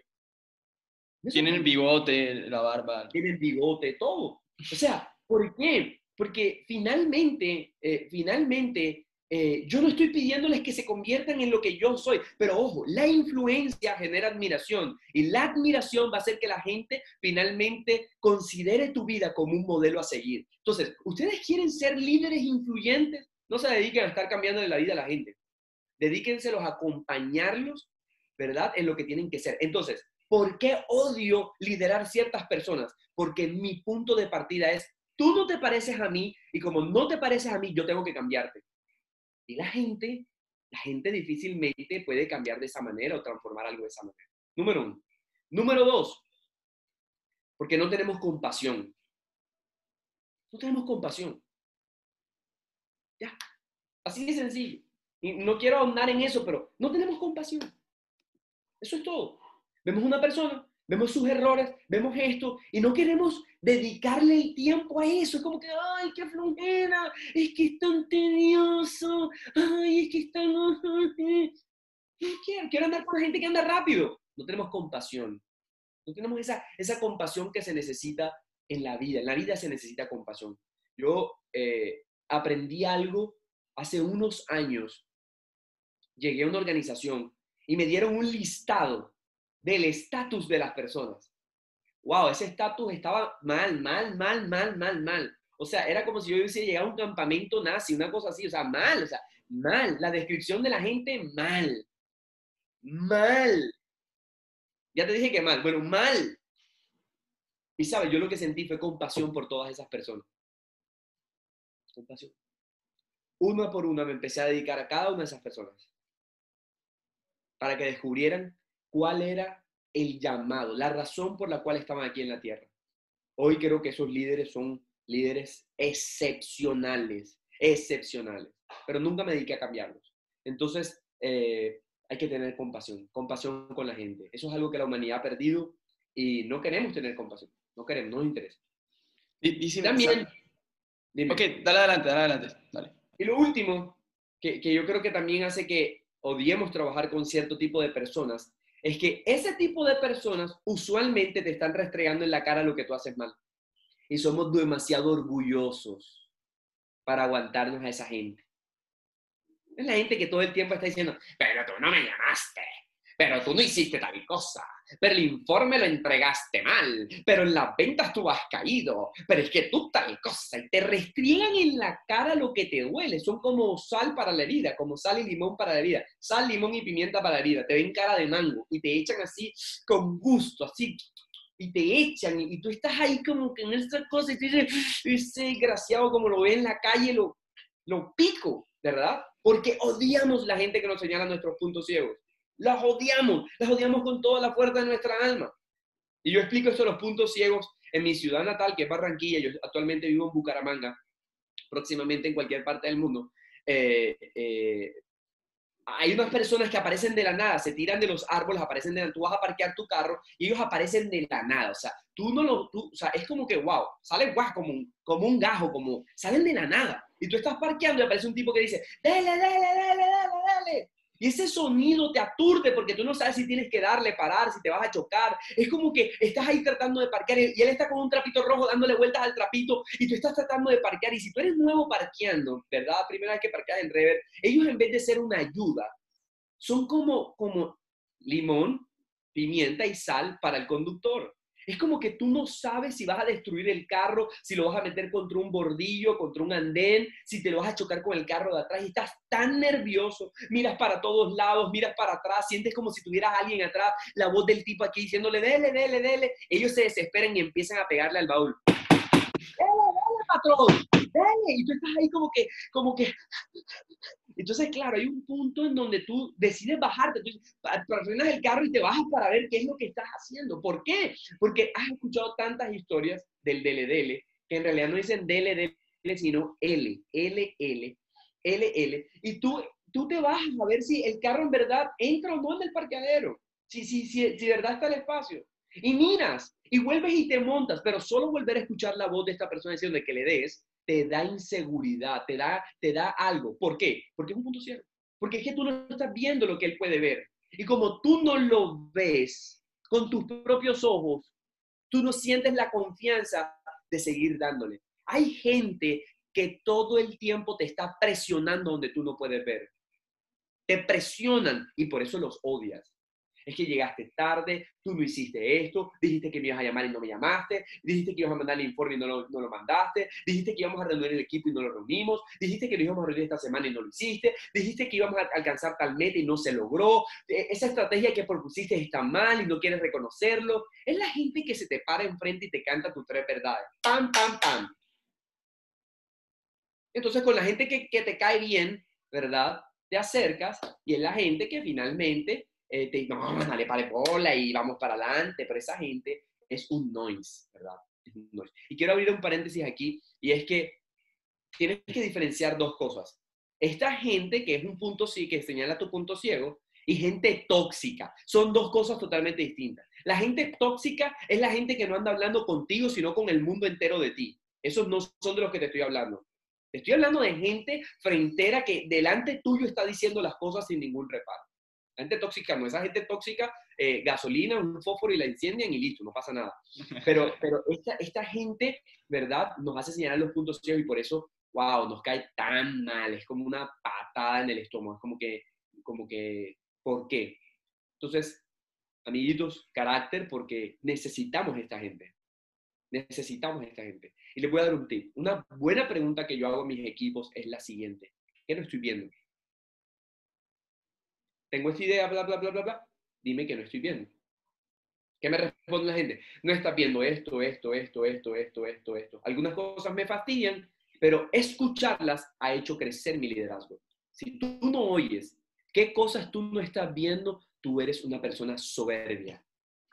Tienen el bigote, la barba. Tienen el bigote, todo. O sea, ¿por qué? Porque finalmente, eh, finalmente, eh, yo no estoy pidiéndoles que se conviertan en lo que yo soy, pero ojo, la influencia genera admiración y la admiración va a hacer que la gente finalmente considere tu vida como un modelo a seguir. Entonces, ¿ustedes quieren ser líderes influyentes? No se dediquen a estar cambiando la vida a la gente. Dedíquenselos a acompañarlos, ¿verdad? En lo que tienen que ser. Entonces, ¿por qué odio liderar ciertas personas? Porque mi punto de partida es, tú no te pareces a mí y como no te pareces a mí, yo tengo que cambiarte. Y la gente, la gente difícilmente puede cambiar de esa manera o transformar algo de esa manera. Número uno. Número dos, porque no tenemos compasión. No tenemos compasión. Ya, así de sencillo. Y no quiero ahondar en eso, pero no tenemos compasión. Eso es todo. Vemos una persona, vemos sus errores, vemos esto y no queremos dedicarle el tiempo a eso. Es como que, ay, qué flojera, es que es tan tedioso, ay, es que es tan... No quiero, quiero andar con gente que anda rápido. No tenemos compasión. No tenemos esa, esa compasión que se necesita en la vida. En la vida se necesita compasión. Yo eh, aprendí algo hace unos años. Llegué a una organización y me dieron un listado del estatus de las personas. Wow, ese estatus estaba mal, mal, mal, mal, mal, mal. O sea, era como si yo hubiese llegado a un campamento nazi, una cosa así, o sea, mal, o sea, mal. La descripción de la gente, mal. Mal. Ya te dije que mal, bueno, mal. Y sabes, yo lo que sentí fue compasión por todas esas personas. Una por una me empecé a dedicar a cada una de esas personas para que descubrieran cuál era el llamado, la razón por la cual estaban aquí en la tierra. Hoy creo que esos líderes son líderes excepcionales, excepcionales, pero nunca me dediqué a cambiarlos. Entonces, eh, hay que tener compasión, compasión con la gente. Eso es algo que la humanidad ha perdido y no queremos tener compasión, no queremos, no nos interesa. Y, si también... Dime. Ok, dale adelante, dale adelante, dale. Y lo último, que, que yo creo que también hace que odiemos trabajar con cierto tipo de personas, es que ese tipo de personas usualmente te están restregando en la cara lo que tú haces mal. Y somos demasiado orgullosos para aguantarnos a esa gente. Es la gente que todo el tiempo está diciendo, pero tú no me llamaste, pero tú no hiciste tal cosa, pero el informe lo entregaste mal, pero en las ventas tú has caído, pero es que tú tal cosa, y te restriegan en la cara lo que te duele, son como sal para la herida, como sal y limón para la herida, sal, limón y pimienta para la herida, te ven cara de mango y te echan así con gusto, así y te echan y, tú estás ahí como que en esta cosa y tú dices, ese desgraciado como lo ve en la calle, lo, lo pico, ¿verdad? Porque odiamos la gente que nos señala nuestros puntos ciegos. Las odiamos, las odiamos con toda la fuerza de nuestra alma. Y yo explico esto los puntos ciegos en mi ciudad natal, que es Barranquilla. Yo actualmente vivo en Bucaramanga, próximamente en cualquier parte del mundo. Eh, eh, hay unas personas que aparecen de la nada, se tiran de los árboles, aparecen de la Tú vas a parquear tu carro y ellos aparecen de la nada. O sea, tú no lo. Tú, o sea, es como que, wow, salen guau, como un, como un gajo, como. Salen de la nada. Y tú estás parqueando y aparece un tipo que dice, dale, dale, dale, dale, dale. Y ese sonido te aturde porque tú no sabes si tienes que darle, parar, si te vas a chocar. Es como que estás ahí tratando de parquear y él está con un trapito rojo dándole vueltas al trapito y tú estás tratando de parquear. Y si tú eres nuevo parqueando, ¿verdad? Primera vez que parqueas en rever, ellos en vez de ser una ayuda, son como, como limón, pimienta y sal para el conductor. Es como que tú no sabes si vas a destruir el carro, si lo vas a meter contra un bordillo, contra un andén, si te lo vas a chocar con el carro de atrás y estás tan nervioso, miras para todos lados, miras para atrás, sientes como si tuvieras alguien atrás, la voz del tipo aquí diciéndole, dele, dele, dele. Ellos se desesperan y empiezan a pegarle al baúl. Dele, dele, patrón, dele. Y tú estás ahí como que, como que, entonces, claro, hay un punto en donde tú decides bajarte, tú frenas el carro y te bajas para ver qué es lo que estás haciendo. ¿Por qué? Porque has escuchado tantas historias del DLDL que en realidad no dicen DLDL, sino L, LL, LL. Y tú, tú te bajas a ver si el carro en verdad entra o no en el parqueadero, si, si, si, si de verdad está el espacio. Y miras, y vuelves y te montas, pero solo volver a escuchar la voz de esta persona diciendo que le des, te da inseguridad, te da, te da algo. ¿Por qué? Porque es un punto ciego. Porque es que tú no estás viendo lo que él puede ver. Y como tú no lo ves con tus propios ojos, tú no sientes la confianza de seguir dándole. Hay gente que todo el tiempo te está presionando donde tú no puedes ver. Te presionan y por eso los odias es que llegaste tarde, tú no hiciste esto, dijiste que me ibas a llamar y no me llamaste, dijiste que ibas a mandar el informe y no lo, no lo mandaste, dijiste que íbamos a reunir el equipo y no lo reunimos, dijiste que lo íbamos a reunir esta semana y no lo hiciste, dijiste que íbamos a alcanzar tal meta y no se logró, e, esa estrategia que propusiste está mal y no quieres reconocerlo. Es la gente que se te para enfrente y te canta tus tres verdades. Pam, pam, pam. Entonces, con la gente que, que te cae bien, ¿verdad? Te acercas y es la gente que finalmente eh, te no, dale para bola y vamos para adelante, pero esa gente es un noise, ¿verdad? Y quiero abrir un paréntesis aquí, y es que tienes que diferenciar dos cosas. Esta gente que es un punto sí, que señala tu punto ciego, y gente tóxica. Son dos cosas totalmente distintas. La gente tóxica es la gente que no anda hablando contigo, sino con el mundo entero de ti. Esos no son de los que te estoy hablando. Te estoy hablando de gente frentera que delante tuyo está diciendo las cosas sin ningún reparo. La gente tóxica no, esa gente tóxica, eh, gasolina, un fósforo y la incendian y listo, no pasa nada. Pero, pero esta, esta gente, ¿verdad? Nos hace señalar los puntos ciegos y por eso, wow, nos cae tan mal, es como una patada en el estómago, es como que, como que, ¿por qué? Entonces, amiguitos, carácter, porque necesitamos esta gente. Necesitamos esta gente. Y les voy a dar un tip. Una buena pregunta que yo hago a mis equipos es la siguiente. ¿Qué no estoy viendo? Tengo esta idea, bla, bla, bla, bla, bla, dime que no estoy viendo. ¿Qué me responde la gente? No estás viendo esto, esto, esto, esto, esto, esto, esto. Algunas cosas me fastidian, pero escucharlas ha hecho crecer mi liderazgo. Si tú no oyes qué cosas tú no estás viendo, tú eres una persona soberbia.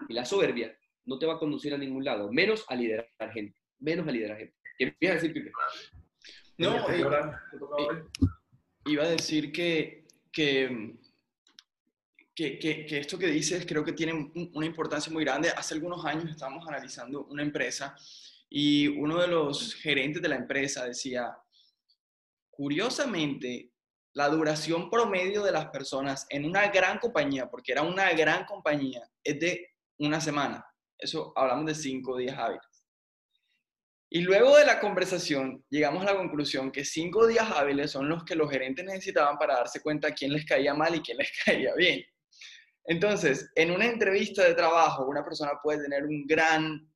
Y la soberbia no te va a conducir a ningún lado, menos a liderar gente, menos a liderar gente. ¿Qué ibas a decir, Pipe? No, eh, iba a decir que, que que, esto que dices creo que tiene una importancia muy grande. Hace algunos años estábamos analizando una empresa y uno de los gerentes de la empresa decía, curiosamente, la duración promedio de las personas en una gran compañía, porque era una gran compañía, es de una semana. Eso hablamos de cinco días hábiles. Y luego de la conversación llegamos a la conclusión que cinco días hábiles son los que los gerentes necesitaban para darse cuenta quién les caía mal y quién les caía bien. Entonces, en una entrevista de trabajo, una persona puede tener un gran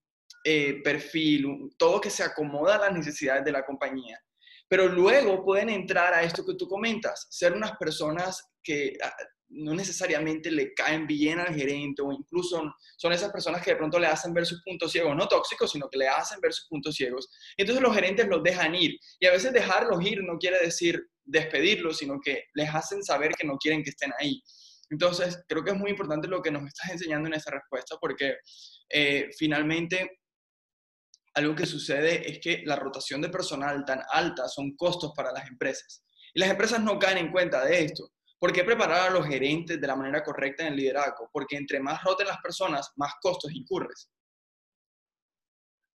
eh, perfil, todo que se acomoda a las necesidades de la compañía, pero luego pueden entrar a esto que tú comentas, ser unas personas que ah, no necesariamente le caen bien al gerente o incluso son esas personas que de pronto le hacen ver sus puntos ciegos, no tóxicos, sino que le hacen ver sus puntos ciegos. Entonces los gerentes los dejan ir y a veces dejarlos ir no quiere decir despedirlos, sino que les hacen saber que no quieren que estén ahí. Entonces, creo que es muy importante lo que nos estás enseñando en esa respuesta porque eh, finalmente algo que sucede es que la rotación de personal tan alta son costos para las empresas. Y las empresas no caen en cuenta de esto. ¿Por qué preparar a los gerentes de la manera correcta en el liderazgo? Porque entre más roten las personas, más costos incurres.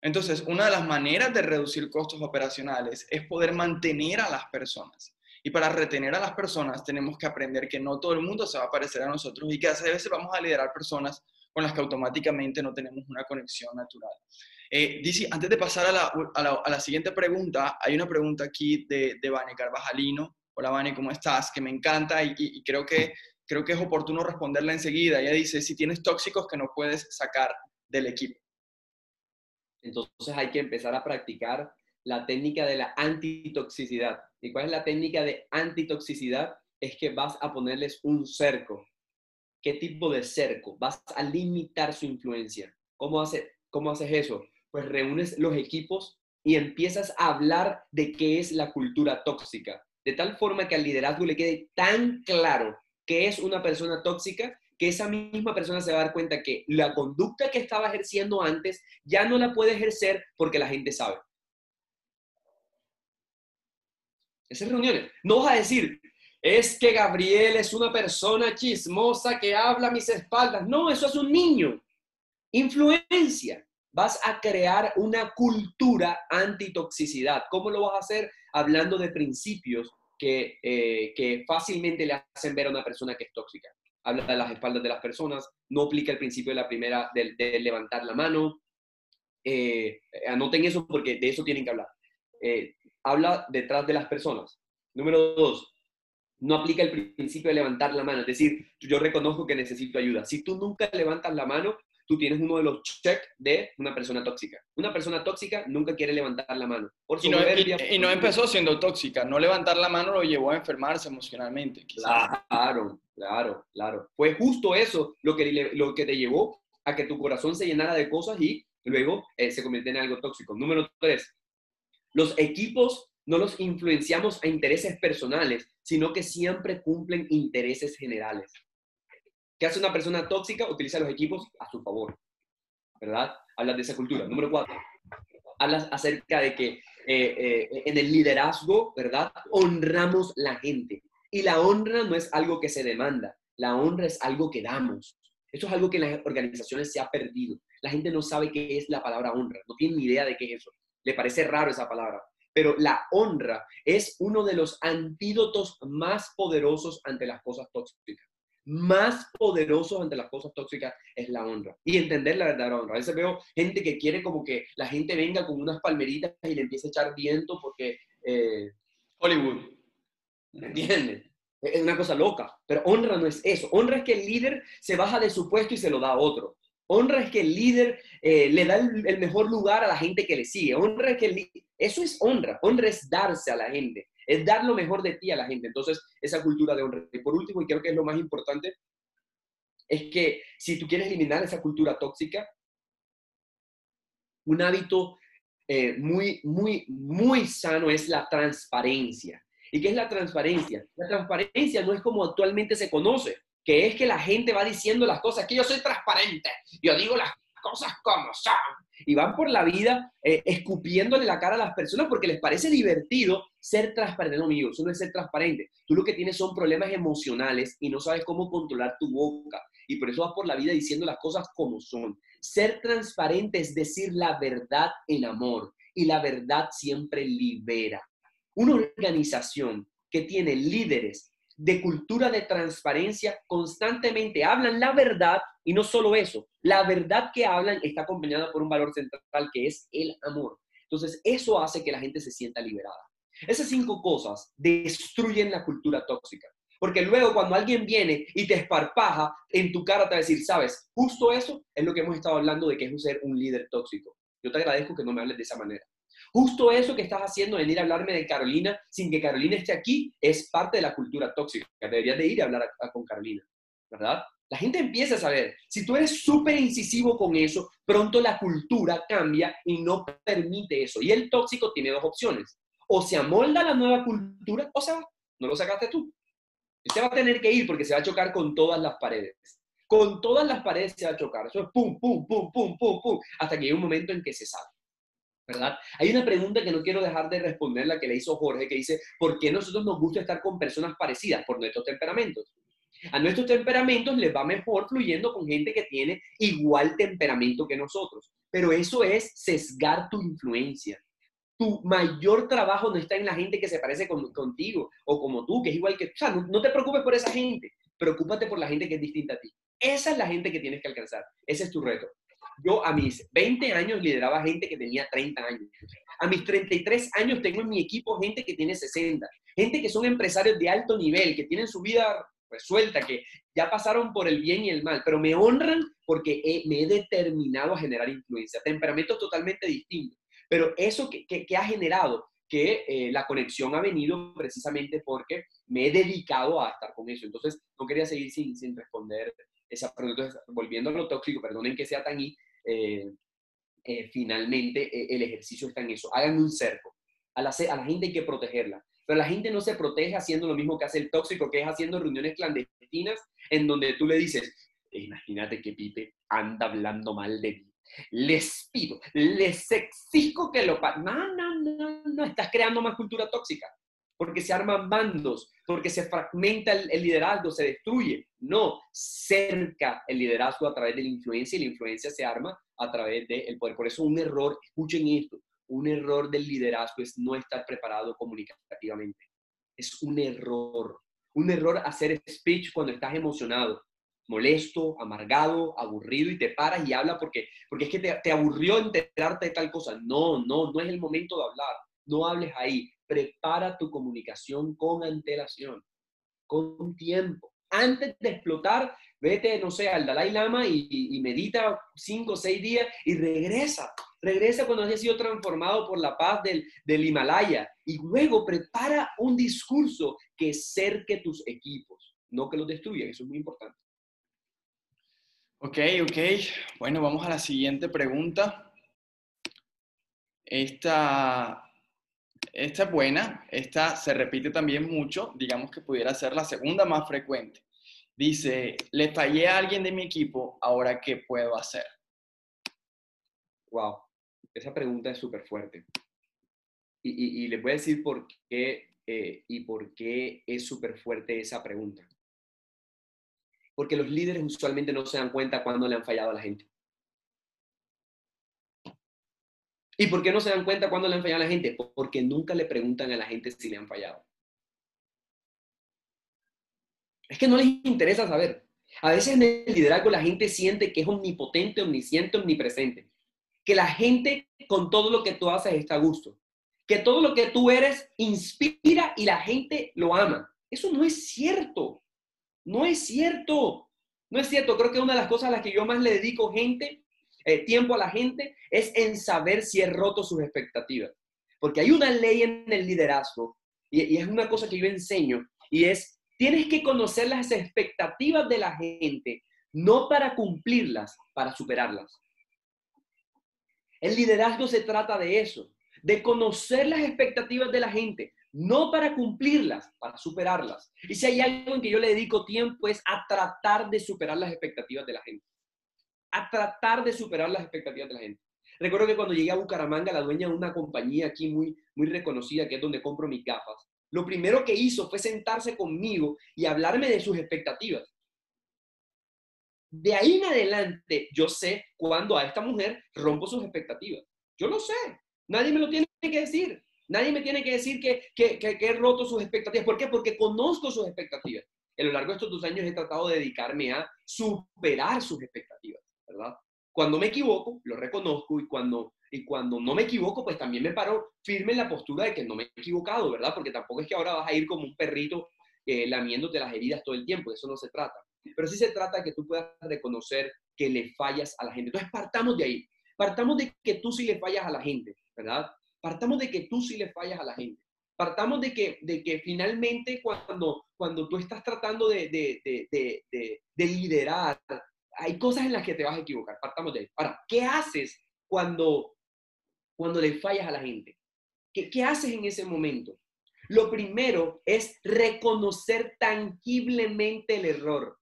Entonces, una de las maneras de reducir costos operacionales es poder mantener a las personas. Y para retener a las personas tenemos que aprender que no todo el mundo se va a parecer a nosotros y que a veces vamos a liderar personas con las que automáticamente no tenemos una conexión natural. Eh, antes de pasar a la, a, la, siguiente pregunta, hay una pregunta aquí de, de Vane Carvajalino. Hola Vane, ¿cómo estás? Que me encanta y, y, creo, que, creo que es oportuno responderla enseguida. Ella dice, si tienes tóxicos que no puedes sacar del equipo. Entonces hay que empezar a practicar la técnica de la antitoxicidad. ¿Y cuál es la técnica de antitoxicidad? Es que vas a ponerles un cerco. ¿Qué tipo de cerco? Vas a limitar su influencia. ¿Cómo, hace, cómo haces eso? Pues reúnes los equipos y empiezas a hablar de qué es la cultura tóxica. De tal forma que al liderazgo le quede tan claro qué es una persona tóxica que esa misma persona se va a dar cuenta que la conducta que estaba ejerciendo antes ya no la puede ejercer porque la gente sabe. Esas reuniones. No vas a decir, es que Gabriel es una persona chismosa que habla a mis espaldas. No, eso es un niño. Influencia. Vas a crear una cultura antitoxicidad. ¿Cómo lo vas a hacer? Hablando de principios que, eh, que fácilmente le hacen ver a una persona que es tóxica. Habla de las espaldas de las personas, no aplica el principio de la primera, de, levantar la mano. Eh, anoten eso porque de eso tienen que hablar. Eh, habla detrás de las personas. Número dos, no aplica el principio de levantar la mano. Es decir, yo reconozco que necesito ayuda. Si tú nunca levantas la mano, tú tienes uno de los checks de una persona tóxica. Una persona tóxica nunca quiere levantar la mano. y, no, y, no, empezó siendo tóxica. No levantar la mano lo llevó a enfermarse emocionalmente. Claro, claro, claro. Fue justo eso lo que, lo que te llevó a que tu corazón se llenara de cosas y luego eh, se convierte en algo tóxico. Número tres, los equipos no los influenciamos a intereses personales, sino que siempre cumplen intereses generales. ¿Qué hace una persona tóxica? Utiliza los equipos a su favor, ¿verdad? Hablas de esa cultura. Número cuatro, hablas acerca de que eh, eh, en el liderazgo, ¿verdad? Honramos la gente. Y la honra no es algo que se demanda, la honra es algo que damos. Eso es algo que en las organizaciones se ha perdido. La gente no sabe qué es la palabra honra, no tiene ni idea de qué es eso. Le parece raro esa palabra pero la honra es uno de los antídotos más poderosos ante las cosas tóxicas. Más poderosos ante las cosas tóxicas es la honra. Y entender la verdadera honra. A veces veo gente que quiere como que la gente venga con unas palmeritas y le empiece a echar viento porque... Eh, Hollywood. ¿Entiendes? Es una cosa loca. Pero honra no es eso. Honra es que el líder se baja de su puesto y se lo da a otro. Honra es que el líder eh, le da el, mejor lugar a la gente que le sigue. Honra es que el, eso es honra. Honra es darse a la gente. Es dar lo mejor de ti a la gente. Entonces, esa cultura de honra. Y por último, y creo que es lo más importante, es que si tú quieres eliminar esa cultura tóxica, un hábito eh, muy, muy, muy sano es la transparencia. ¿Y qué es la transparencia? La transparencia no es como actualmente se conoce que es que la gente va diciendo las cosas, que yo soy transparente, yo digo las cosas como son. Y van por la vida eh, escupiéndole la cara a las personas porque les parece divertido ser transparente. No, amigo, eso no es ser transparente. Tú lo que tienes son problemas emocionales y no sabes cómo controlar tu boca. Y por eso vas por la vida diciendo las cosas como son. Ser transparente es decir la verdad en amor. Y la verdad siempre libera. Una organización que tiene líderes de cultura de transparencia constantemente hablan la verdad y no solo eso, la verdad que hablan está acompañada por un valor central que es el amor. Entonces, eso hace que la gente se sienta liberada. Esas cinco cosas destruyen la cultura tóxica. Porque luego cuando alguien viene y te esparpaja en tu cara, te va a decir, sabes, justo eso es lo que hemos estado hablando de que es ser un líder tóxico. Yo te agradezco que no me hables de esa manera. Justo eso que estás haciendo, venir a hablarme de Carolina sin que Carolina esté aquí, es parte de la cultura tóxica. Deberías de ir a hablar con Carolina, ¿verdad? La gente empieza a saber, si tú eres súper incisivo con eso, pronto la cultura cambia y no permite eso. Y el tóxico tiene dos opciones. O se amolda la nueva cultura o se. No lo sacaste tú. Usted va a tener que ir porque se va a chocar con todas las paredes. Con todas las paredes se va a chocar. Eso es pum, pum, pum, pum, pum, pum, hasta que llegue un momento en que se sale. ¿Verdad? Hay una pregunta que no quiero dejar de responder, la que le hizo Jorge, que dice, ¿por qué nosotros nos gusta estar con personas parecidas? Por nuestros temperamentos. A nuestros temperamentos les va mejor fluyendo con gente que tiene igual temperamento que nosotros. Pero eso es sesgar tu influencia. Tu mayor trabajo no está en la gente que se parece contigo o como tú, que es igual que... O sea, no, no te preocupes por esa gente, preocúpate por la gente que es distinta a ti. Esa es la gente que tienes que alcanzar. Ese es tu reto. Yo a mis 20 años lideraba gente que tenía 30 años. A mis 33 años tengo en mi equipo gente que tiene 60. Gente que son empresarios de alto nivel, que tienen su vida resuelta, que ya pasaron por el bien y el mal, pero me honran porque me he determinado a generar influencia. Temperamentos totalmente distintos. Pero eso que, ha generado que eh, la conexión ha venido precisamente porque me he dedicado a estar con eso. Entonces, no quería seguir sin, sin responder esa pregunta. Volviendo a lo tóxico, perdonen que sea tan eh, eh, finalmente eh, el ejercicio está en eso. Hagan un cerco. A la, a la gente hay que protegerla. Pero la gente no se protege haciendo lo mismo que hace el tóxico, que es haciendo reuniones clandestinas en donde tú le dices, imagínate que Pipe anda hablando mal de mí. Les pido, les exijo que lo... No, no, no, no, estás creando más cultura tóxica. Porque se arman bandos, porque se fragmenta el, liderazgo, se destruye. No, cerca el liderazgo a través de la influencia y la influencia se arma a través del poder. Por eso un error, escuchen esto, un error del liderazgo es no estar preparado comunicativamente. Es un error. Un error hacer speech cuando estás emocionado, molesto, amargado, aburrido y te paras y habla porque, porque es que te, te aburrió enterarte de tal cosa. No, no, no es el momento de hablar. No hables ahí prepara tu comunicación con antelación, con tiempo. Antes de explotar, vete, no sé, al Dalai Lama y, medita cinco o seis días y regresa. Regresa cuando hayas sido transformado por la paz del, del Himalaya. Y luego prepara un discurso que cerque tus equipos, no que los destruya. Eso es muy importante. Ok, ok. Bueno, vamos a la siguiente pregunta. Esta esta es buena, esta se repite también mucho, digamos que pudiera ser la segunda más frecuente. Dice, le fallé a alguien de mi equipo, ahora qué puedo hacer. Wow, esa pregunta es súper fuerte. Y, les voy a decir por qué eh, y por qué es súper fuerte esa pregunta. Porque los líderes usualmente no se dan cuenta cuando le han fallado a la gente. ¿Y por qué no se dan cuenta cuando le han fallado a la gente? Porque nunca le preguntan a la gente si le han fallado. Es que no les interesa saber. A veces en el liderazgo la gente siente que es omnipotente, omnisciente, omnipresente. Que la gente con todo lo que tú haces está a gusto. Que todo lo que tú eres inspira y la gente lo ama. Eso no es cierto. No es cierto. No es cierto. Creo que una de las cosas a las que yo más le dedico gente tiempo a la gente es en saber si he roto sus expectativas. Porque hay una ley en el liderazgo y, y es una cosa que yo enseño y es, tienes que conocer las expectativas de la gente, no para cumplirlas, para superarlas. El liderazgo se trata de eso, de conocer las expectativas de la gente, no para cumplirlas, para superarlas. Y si hay algo en que yo le dedico tiempo es a tratar de superar las expectativas de la gente a tratar de superar las expectativas de la gente. Recuerdo que cuando llegué a Bucaramanga, la dueña de una compañía aquí muy, muy reconocida, que es donde compro mis gafas, lo primero que hizo fue sentarse conmigo y hablarme de sus expectativas. De ahí en adelante, yo sé cuando a esta mujer rompo sus expectativas. Yo lo sé. Nadie me lo tiene que decir. Nadie me tiene que decir que, que, que, que he roto sus expectativas. ¿Por qué? Porque conozco sus expectativas. A lo largo de estos dos años he tratado de dedicarme a superar sus expectativas. ¿Verdad? Cuando me equivoco, lo reconozco y cuando, y cuando no me equivoco, pues también me paro firme en la postura de que no me he equivocado, ¿verdad? Porque tampoco es que ahora vas a ir como un perrito eh, lamiéndote las heridas todo el tiempo, de eso no se trata. Pero sí se trata de que tú puedas reconocer que le fallas a la gente. Entonces, partamos de ahí. Partamos de que tú sí le fallas a la gente, ¿verdad? Partamos de que tú sí le fallas a la gente. Partamos de que, de que finalmente cuando, cuando tú estás tratando de, de, de, de liderar, hay cosas en las que te vas a equivocar, partamos de ahí. Ahora, ¿qué haces cuando, cuando le fallas a la gente? ¿Qué, ¿Qué haces en ese momento? Lo primero es reconocer tangiblemente el error.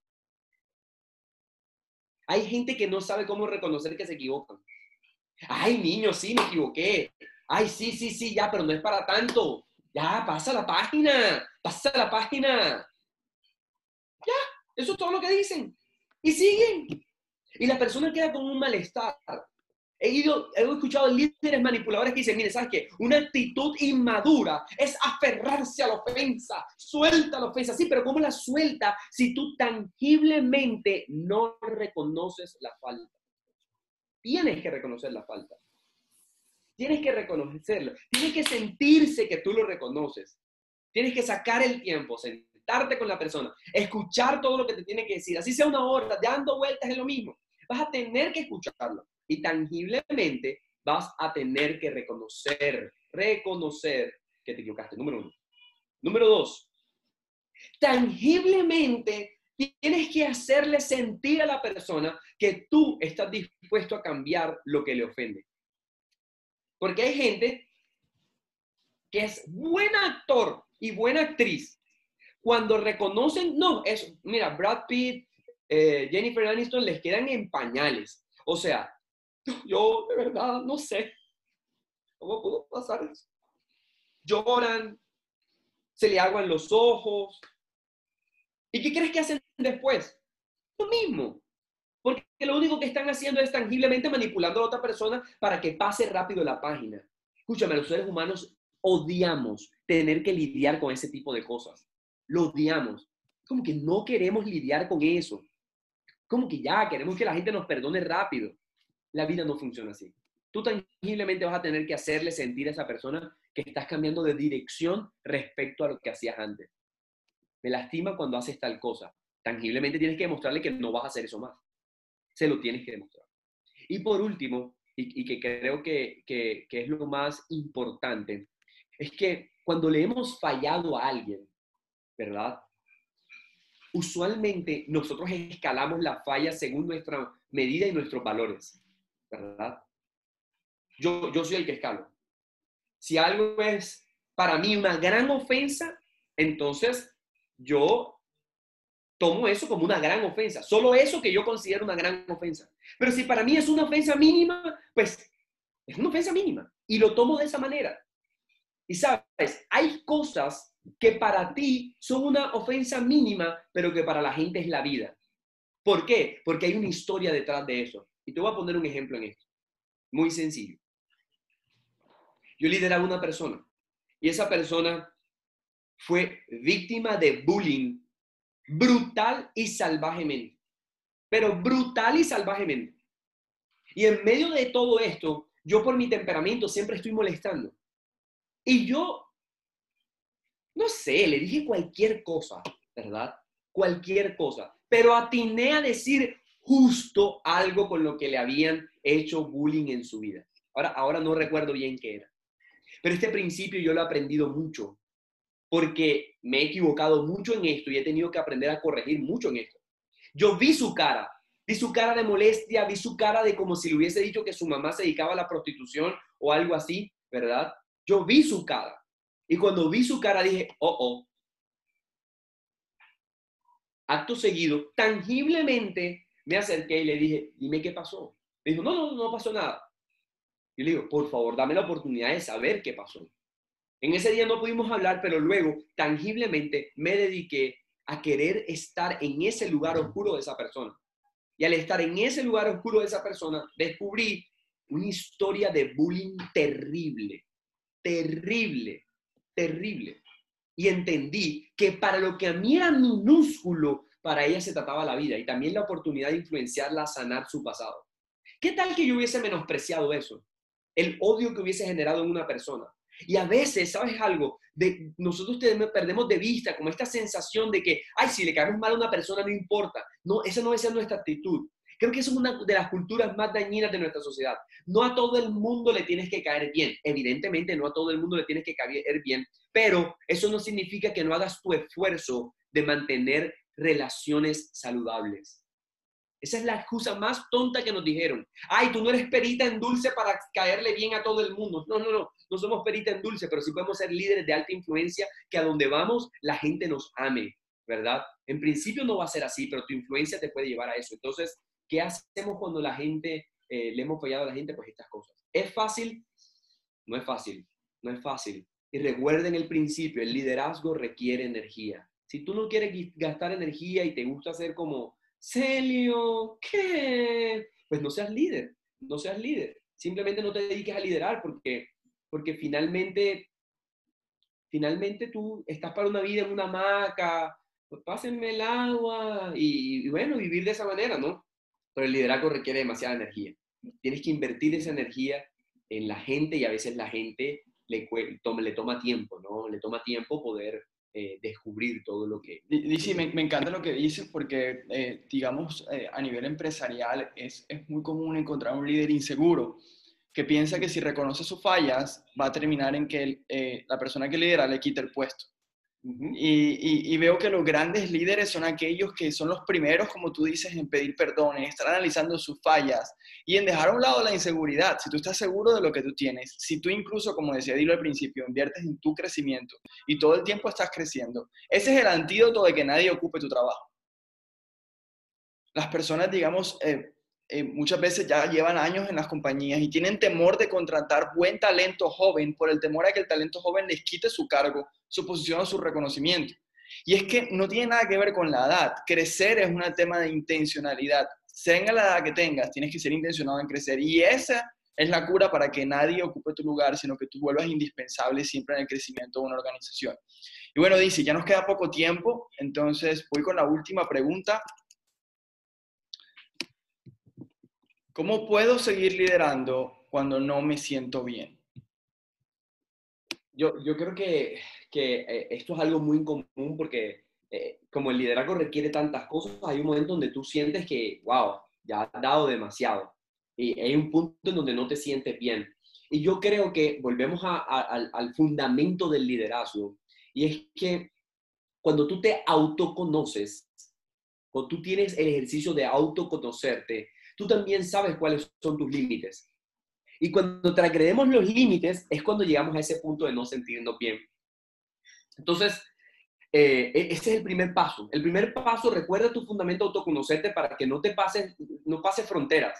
Hay gente que no sabe cómo reconocer que se equivocan. Ay, niño, sí, me equivoqué. Ay, sí, sí, sí, ya, pero no es para tanto. Ya, pasa la página, pasa la página. Ya, eso es todo lo que dicen. Y siguen. Y la persona queda con un malestar. He, ido, he escuchado líderes manipuladores que dicen, mire, ¿sabes qué? Una actitud inmadura es aferrarse a la ofensa, suelta la ofensa. Sí, pero ¿cómo la suelta si tú tangiblemente no reconoces la falta? Tienes que reconocer la falta. Tienes que reconocerlo. Tienes que sentirse que tú lo reconoces. Tienes que sacar el tiempo, con la persona, escuchar todo lo que te tiene que decir, así sea una hora, dando vueltas es lo mismo. Vas a tener que escucharlo y tangiblemente vas a tener que reconocer, reconocer que te equivocaste. Número uno. Número dos, tangiblemente tienes que hacerle sentir a la persona que tú estás dispuesto a cambiar lo que le ofende. Porque hay gente que es buen actor y buena actriz, cuando reconocen, no, es, mira, Brad Pitt, eh, Jennifer Aniston les quedan en pañales. O sea, yo de verdad no sé cómo pudo pasar eso. Lloran, se le aguan los ojos. ¿Y qué crees que hacen después? Lo mismo. Porque lo único que están haciendo es tangiblemente manipulando a otra persona para que pase rápido la página. Escúchame, los seres humanos odiamos tener que lidiar con ese tipo de cosas. Lo odiamos. Como que no queremos lidiar con eso. Como que ya queremos que la gente nos perdone rápido. La vida no funciona así. Tú tangiblemente vas a tener que hacerle sentir a esa persona que estás cambiando de dirección respecto a lo que hacías antes. Me lastima cuando haces tal cosa. Tangiblemente tienes que demostrarle que no vas a hacer eso más. Se lo tienes que demostrar. Y por último, y, que creo que, que, que es lo más importante, es que cuando le hemos fallado a alguien, ¿verdad? Usualmente nosotros escalamos la falla según nuestra medida y nuestros valores, ¿verdad? Yo, yo soy el que escalo. Si algo es para mí una gran ofensa, entonces yo tomo eso como una gran ofensa. Solo eso que yo considero una gran ofensa. Pero si para mí es una ofensa mínima, pues es una ofensa mínima. Y lo tomo de esa manera. Y sabes, hay cosas que para ti son una ofensa mínima, pero que para la gente es la vida. ¿Por qué? Porque hay una historia detrás de eso. Y te voy a poner un ejemplo en esto. Muy sencillo. Yo lideraba una persona y esa persona fue víctima de bullying brutal y salvajemente. Pero brutal y salvajemente. Y en medio de todo esto, yo por mi temperamento siempre estoy molestando. Y yo, no sé, le dije cualquier cosa, ¿verdad? Cualquier cosa. Pero atiné a decir justo algo con lo que le habían hecho bullying en su vida. Ahora, ahora no recuerdo bien qué era. Pero este principio yo lo he aprendido mucho, porque me he equivocado mucho en esto y he tenido que aprender a corregir mucho en esto. Yo vi su cara, vi su cara de molestia, vi su cara de como si le hubiese dicho que su mamá se dedicaba a la prostitución o algo así, ¿verdad? Yo vi su cara. Y cuando vi su cara dije, oh, oh. Acto seguido, tangiblemente me acerqué y le dije, dime qué pasó. Me dijo, no, no, no pasó nada. Y le digo, por favor, dame la oportunidad de saber qué pasó. En ese día no pudimos hablar, pero luego tangiblemente me dediqué a querer estar en ese lugar oscuro de esa persona. Y al estar en ese lugar oscuro de esa persona, descubrí una historia de bullying terrible, terrible, terrible. Y entendí que para lo que a mí era minúsculo, para ella se trataba la vida y también la oportunidad de influenciarla a sanar su pasado. ¿Qué tal que yo hubiese menospreciado eso? El odio que hubiese generado en una persona. Y a veces, ¿sabes algo? De, nosotros perdemos de vista como esta sensación de que, ay, si le caemos mal a una persona no importa. No, esa no es nuestra actitud. Creo que eso es una de las culturas más dañinas de nuestra sociedad. No a todo el mundo le tienes que caer bien. Evidentemente, no a todo el mundo le tienes que caer bien, pero eso no significa que no hagas tu esfuerzo de mantener relaciones saludables. Esa es la excusa más tonta que nos dijeron. Ay, tú no eres perita en dulce para caerle bien a todo el mundo. No, no, no. No somos perita en dulce, pero sí podemos ser líderes de alta influencia que a donde vamos la gente nos ame, ¿verdad? En principio no va a ser así, pero tu influencia te puede llevar a eso. Entonces, ¿qué hacemos cuando la gente, eh, le hemos fallado a la gente? Pues estas cosas. ¿Es fácil? No es fácil. No es fácil. Y recuerden el principio, el liderazgo requiere energía. Si tú no quieres gastar energía y te gusta ser como, Celio, ¿qué? Pues no seas líder, no seas líder. Simplemente no te dediques a liderar porque, porque finalmente, finalmente tú estás para una vida en una hamaca, pues pásenme el agua y, bueno, vivir de esa manera, ¿no? Pero el liderazgo requiere demasiada energía. Tienes que invertir esa energía en la gente y a veces la gente le, toma tiempo, ¿no? Le toma tiempo poder eh, descubrir todo lo que... Dice, me, me, encanta lo que dices porque, eh, digamos, eh, a nivel empresarial es, es muy común encontrar un líder inseguro que piensa que si reconoce sus fallas va a terminar en que la persona que lidera le quite el puesto y, veo que los grandes líderes son aquellos que son los primeros, como tú dices, en pedir perdón, en estar analizando sus fallas y en dejar a un lado la inseguridad. Si tú estás seguro de lo que tú tienes, si tú incluso, como decía Dilo al principio, inviertes en tu crecimiento y todo el tiempo estás creciendo, ese es el antídoto de que nadie ocupe tu trabajo. Las personas, digamos, eh, eh, muchas veces ya llevan años en las compañías y tienen temor de contratar buen talento joven por el temor a que el talento joven les quite su cargo, su posición o su reconocimiento. Y es que no tiene nada que ver con la edad. Crecer es un tema de intencionalidad. Tenga la edad que tengas, tienes que ser intencionado en crecer. Y esa es la cura para que nadie ocupe tu lugar, sino que tú vuelvas indispensable siempre en el crecimiento de una organización. Y bueno, dice, ya nos queda poco tiempo, entonces voy con la última pregunta ¿Cómo puedo seguir liderando cuando no me siento bien? Yo, yo creo que, que eh, esto es algo muy común porque eh, como el liderazgo requiere tantas cosas, hay un momento donde tú sientes que, wow, ya has dado demasiado. Y hay un punto en donde no te sientes bien. Y yo creo que volvemos al, al fundamento del liderazgo. Y es que cuando tú te autoconoces, cuando tú tienes el ejercicio de autoconocerte, tú también sabes cuáles son tus límites. Y cuando transgredemos los límites es cuando llegamos a ese punto de no sentirnos bien. Entonces, eh, e-, ese es el primer paso. El primer paso, recuerda tu fundamento autoconocerte para que no te pases, no pases fronteras.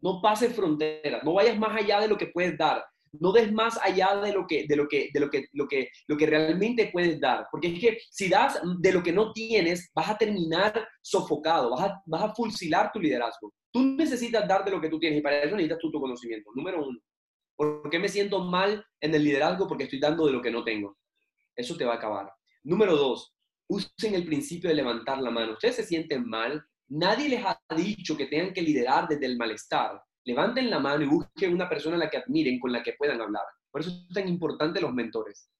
No pases fronteras, no vayas más allá de lo que puedes dar no des más allá de lo que, de lo que, de lo que, lo que, lo que realmente puedes dar. Porque es que si das de lo que no tienes, vas a terminar sofocado, vas a, vas a fusilar tu liderazgo. Tú necesitas dar de lo que tú tienes y para eso necesitas tu, tu conocimiento. Número uno. ¿Por qué me siento mal en el liderazgo? Porque estoy dando de lo que no tengo. Eso te va a acabar. Número dos, usen el principio de levantar la mano. Ustedes se sienten mal. Nadie les ha dicho que tengan que liderar desde el malestar levanten la mano y busquen una persona a la que admiren, con la que puedan hablar. Por eso es tan importante los mentores.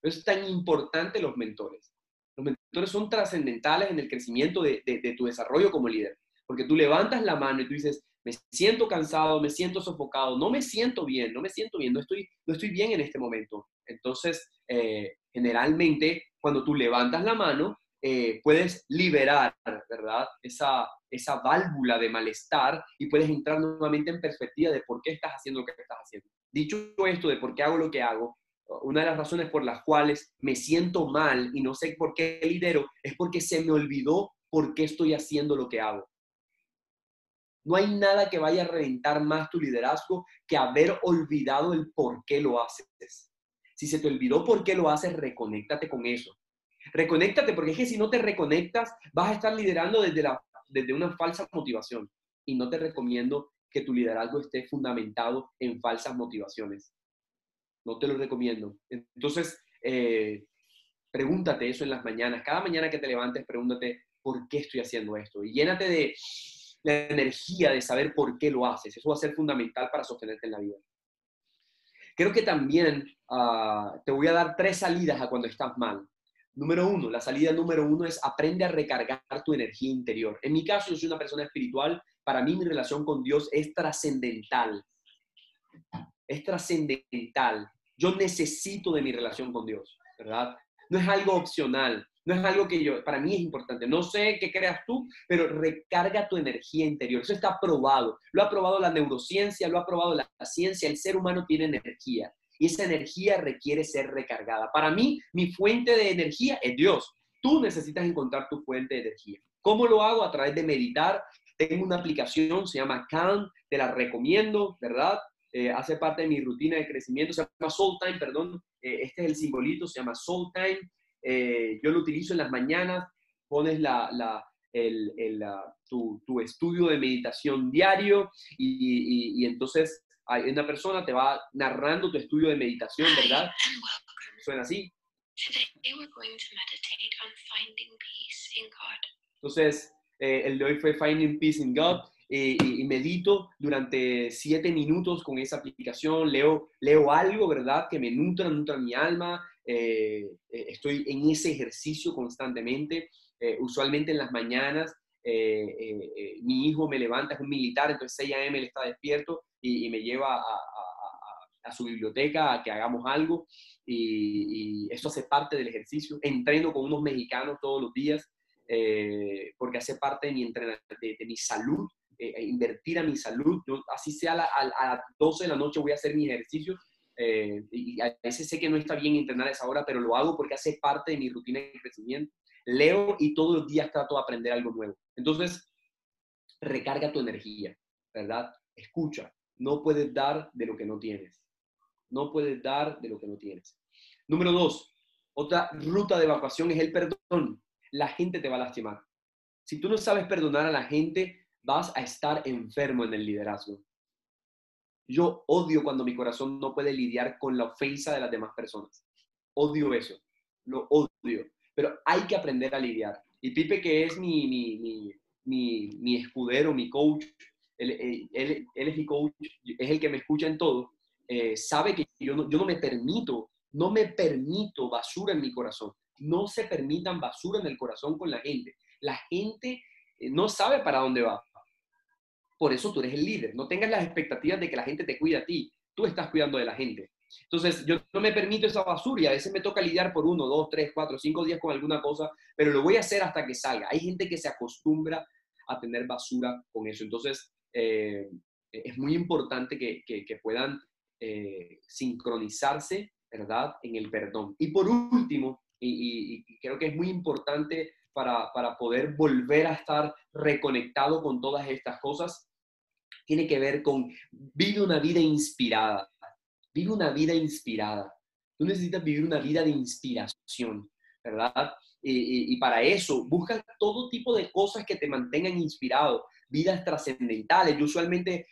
Por eso es tan importante los mentores. Los mentores son trascendentales en el crecimiento de, tu desarrollo como líder. Porque tú levantas la mano y tú dices, me siento cansado, me siento sofocado, no me siento bien, no me siento bien, no estoy, no estoy bien en este momento. Entonces, eh, generalmente, cuando tú levantas la mano, eh, puedes liberar, ¿verdad? Esa, esa válvula de malestar y puedes entrar nuevamente en perspectiva de por qué estás haciendo lo que estás haciendo. Dicho esto de por qué hago lo que hago, una de las razones por las cuales me siento mal y no sé por qué lidero es porque se me olvidó por qué estoy haciendo lo que hago. No hay nada que vaya a reventar más tu liderazgo que haber olvidado el por qué lo haces. Si se te olvidó por qué lo haces, reconéctate con eso. Reconéctate, porque es que si no te reconectas, vas a estar liderando desde, la, desde una falsa motivación. Y no te recomiendo que tu liderazgo esté fundamentado en falsas motivaciones. No te lo recomiendo. Entonces, eh, pregúntate eso en las mañanas. Cada mañana que te levantes, pregúntate, ¿por qué estoy haciendo esto? Y llénate de la energía de saber por qué lo haces. Eso va a ser fundamental para sostenerte en la vida. Creo que también ah, te voy a dar tres salidas a cuando estás mal. Número uno, la salida número uno es aprende a recargar tu energía interior. En mi caso, yo soy una persona espiritual. Para mí, mi relación con Dios es trascendental. Es trascendental. Yo necesito de mi relación con Dios, ¿verdad? No es algo opcional. No es algo que yo, para mí es importante. No sé qué creas tú, pero recarga tu energía interior. Eso está probado. Lo ha probado la neurociencia, lo ha probado la ciencia. El ser humano tiene energía y esa energía requiere ser recargada. Para mí, mi fuente de energía es Dios. Tú necesitas encontrar tu fuente de energía. ¿Cómo lo hago? A través de meditar. Tengo una aplicación, se llama Calm, te la recomiendo, ¿verdad? Eh, hace parte de mi rutina de crecimiento, se llama Soul Time, perdón. Eh, este es el simbolito, se llama Soul Time. Eh, yo lo utilizo en las mañanas, pones la, la, el, el, tu, tu, estudio de meditación diario y, y, y entonces hay una persona te va narrando tu estudio de meditación, ¿verdad? Suena así. Entonces, eh, el de hoy fue Finding Peace in God y, medito durante siete minutos con esa aplicación, leo, leo algo, ¿verdad? Que me nutra, nutra mi alma, eh, eh, estoy en ese ejercicio constantemente, usualmente en las mañanas. mi hijo me levanta, es un militar, entonces 6 a.m. él está despierto y, me lleva a, su biblioteca a que hagamos algo y, eso hace parte del ejercicio. Entreno con unos mexicanos todos los días eh, porque hace parte de mi, de, de mi salud, eh, invertir a mi salud. así sea a, las 12 de la noche voy a hacer mi ejercicio. Eh, y a veces sé que no está bien entrenar a esa hora, pero lo hago porque hace parte de mi rutina de crecimiento. Leo y todos los días trato de aprender algo nuevo. Entonces, recarga tu energía, ¿verdad? Escucha, no puedes dar de lo que no tienes. No puedes dar de lo que no tienes. Número dos, otra ruta de evacuación es el perdón. La gente te va a lastimar. Si tú no sabes perdonar a la gente, vas a estar enfermo en el liderazgo. Yo odio cuando mi corazón no puede lidiar con la ofensa de las demás personas. Odio eso. Lo odio. Pero hay que aprender a lidiar. Y Pipe, que es mi, mi, mi, mi, escudero, mi coach, él, él, es mi coach, es el que me escucha en todo, eh, sabe que yo no, yo no me permito, no me permito basura en mi corazón. No se permitan basura en el corazón con la gente. La gente eh, no sabe para dónde va. Por eso tú eres el líder. No tengas las expectativas de que la gente te cuide a ti. Tú estás cuidando de la gente. Entonces, yo no me permito esa basura y a veces me toca lidiar por uno, dos, tres, cuatro, cinco días con alguna cosa, pero lo voy a hacer hasta que salga. Hay gente que se acostumbra a tener basura con eso. Entonces, eh, es muy importante que, que, puedan eh, sincronizarse, ¿verdad?, en el perdón. Y por último, y creo que es muy importante para, para poder volver a estar reconectado con todas estas cosas, tiene que ver con vive una vida inspirada. Vive una vida inspirada. Tú necesitas vivir una vida de inspiración, ¿verdad? Y, para eso, busca todo tipo de cosas que te mantengan inspirado, vidas trascendentales. Yo usualmente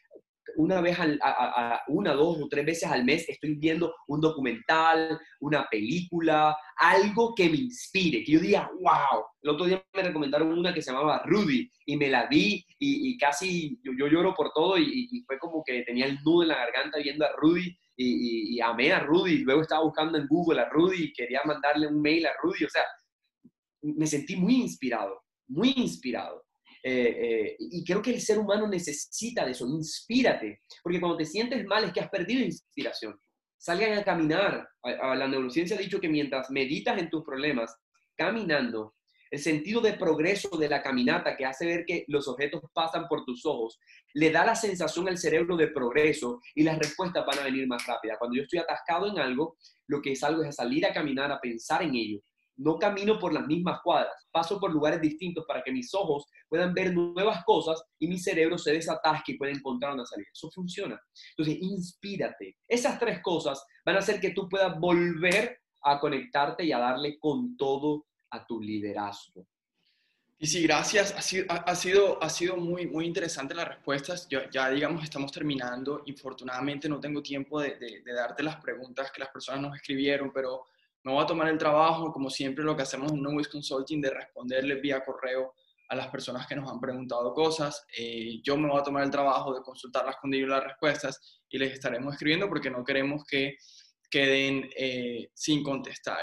una vez, al, a, una, dos o tres veces al mes estoy viendo un documental, una película, algo que me inspire, que yo diga, wow. El otro día me recomendaron una que se llamaba Rudy y me la vi y, casi yo, lloro por todo y, fue como que tenía el nudo en la garganta viendo a Rudy y, amé a Rudy. Luego estaba buscando en Google a Rudy y quería mandarle un mail a Rudy. O sea, me sentí muy inspirado, muy inspirado. Eh, eh, y creo que el ser humano necesita de eso, inspírate, porque cuando te sientes mal es que has perdido inspiración. Salgan a caminar. la neurociencia ha dicho que mientras meditas en tus problemas, caminando, el sentido de progreso de la caminata que hace ver que los objetos pasan por tus ojos, le da la sensación al cerebro de progreso y las respuestas van a venir más rápidas. Cuando yo estoy atascado en algo, lo que es algo es salir a caminar, a pensar en ello, no camino por las mismas cuadras, paso por lugares distintos para que mis ojos puedan ver nuevas cosas y mi cerebro se desatasque y pueda encontrar una salida. Eso funciona. Entonces, inspírate. Esas tres cosas van a hacer que tú puedas volver a conectarte y a darle con todo a tu liderazgo. Y sí, gracias. Ha sido, ha, sido, ha sido muy, muy interesante las respuestas. Ya, digamos, estamos terminando. Infortunadamente no tengo tiempo de, de darte las preguntas que las personas nos escribieron, pero me voy a tomar el trabajo, como siempre lo que hacemos en No Consulting, de responderles vía correo a las personas que nos han preguntado cosas. Eh, yo me voy a tomar el trabajo de consultarlas con ellos las respuestas y les estaremos escribiendo porque no queremos que queden eh, sin contestar.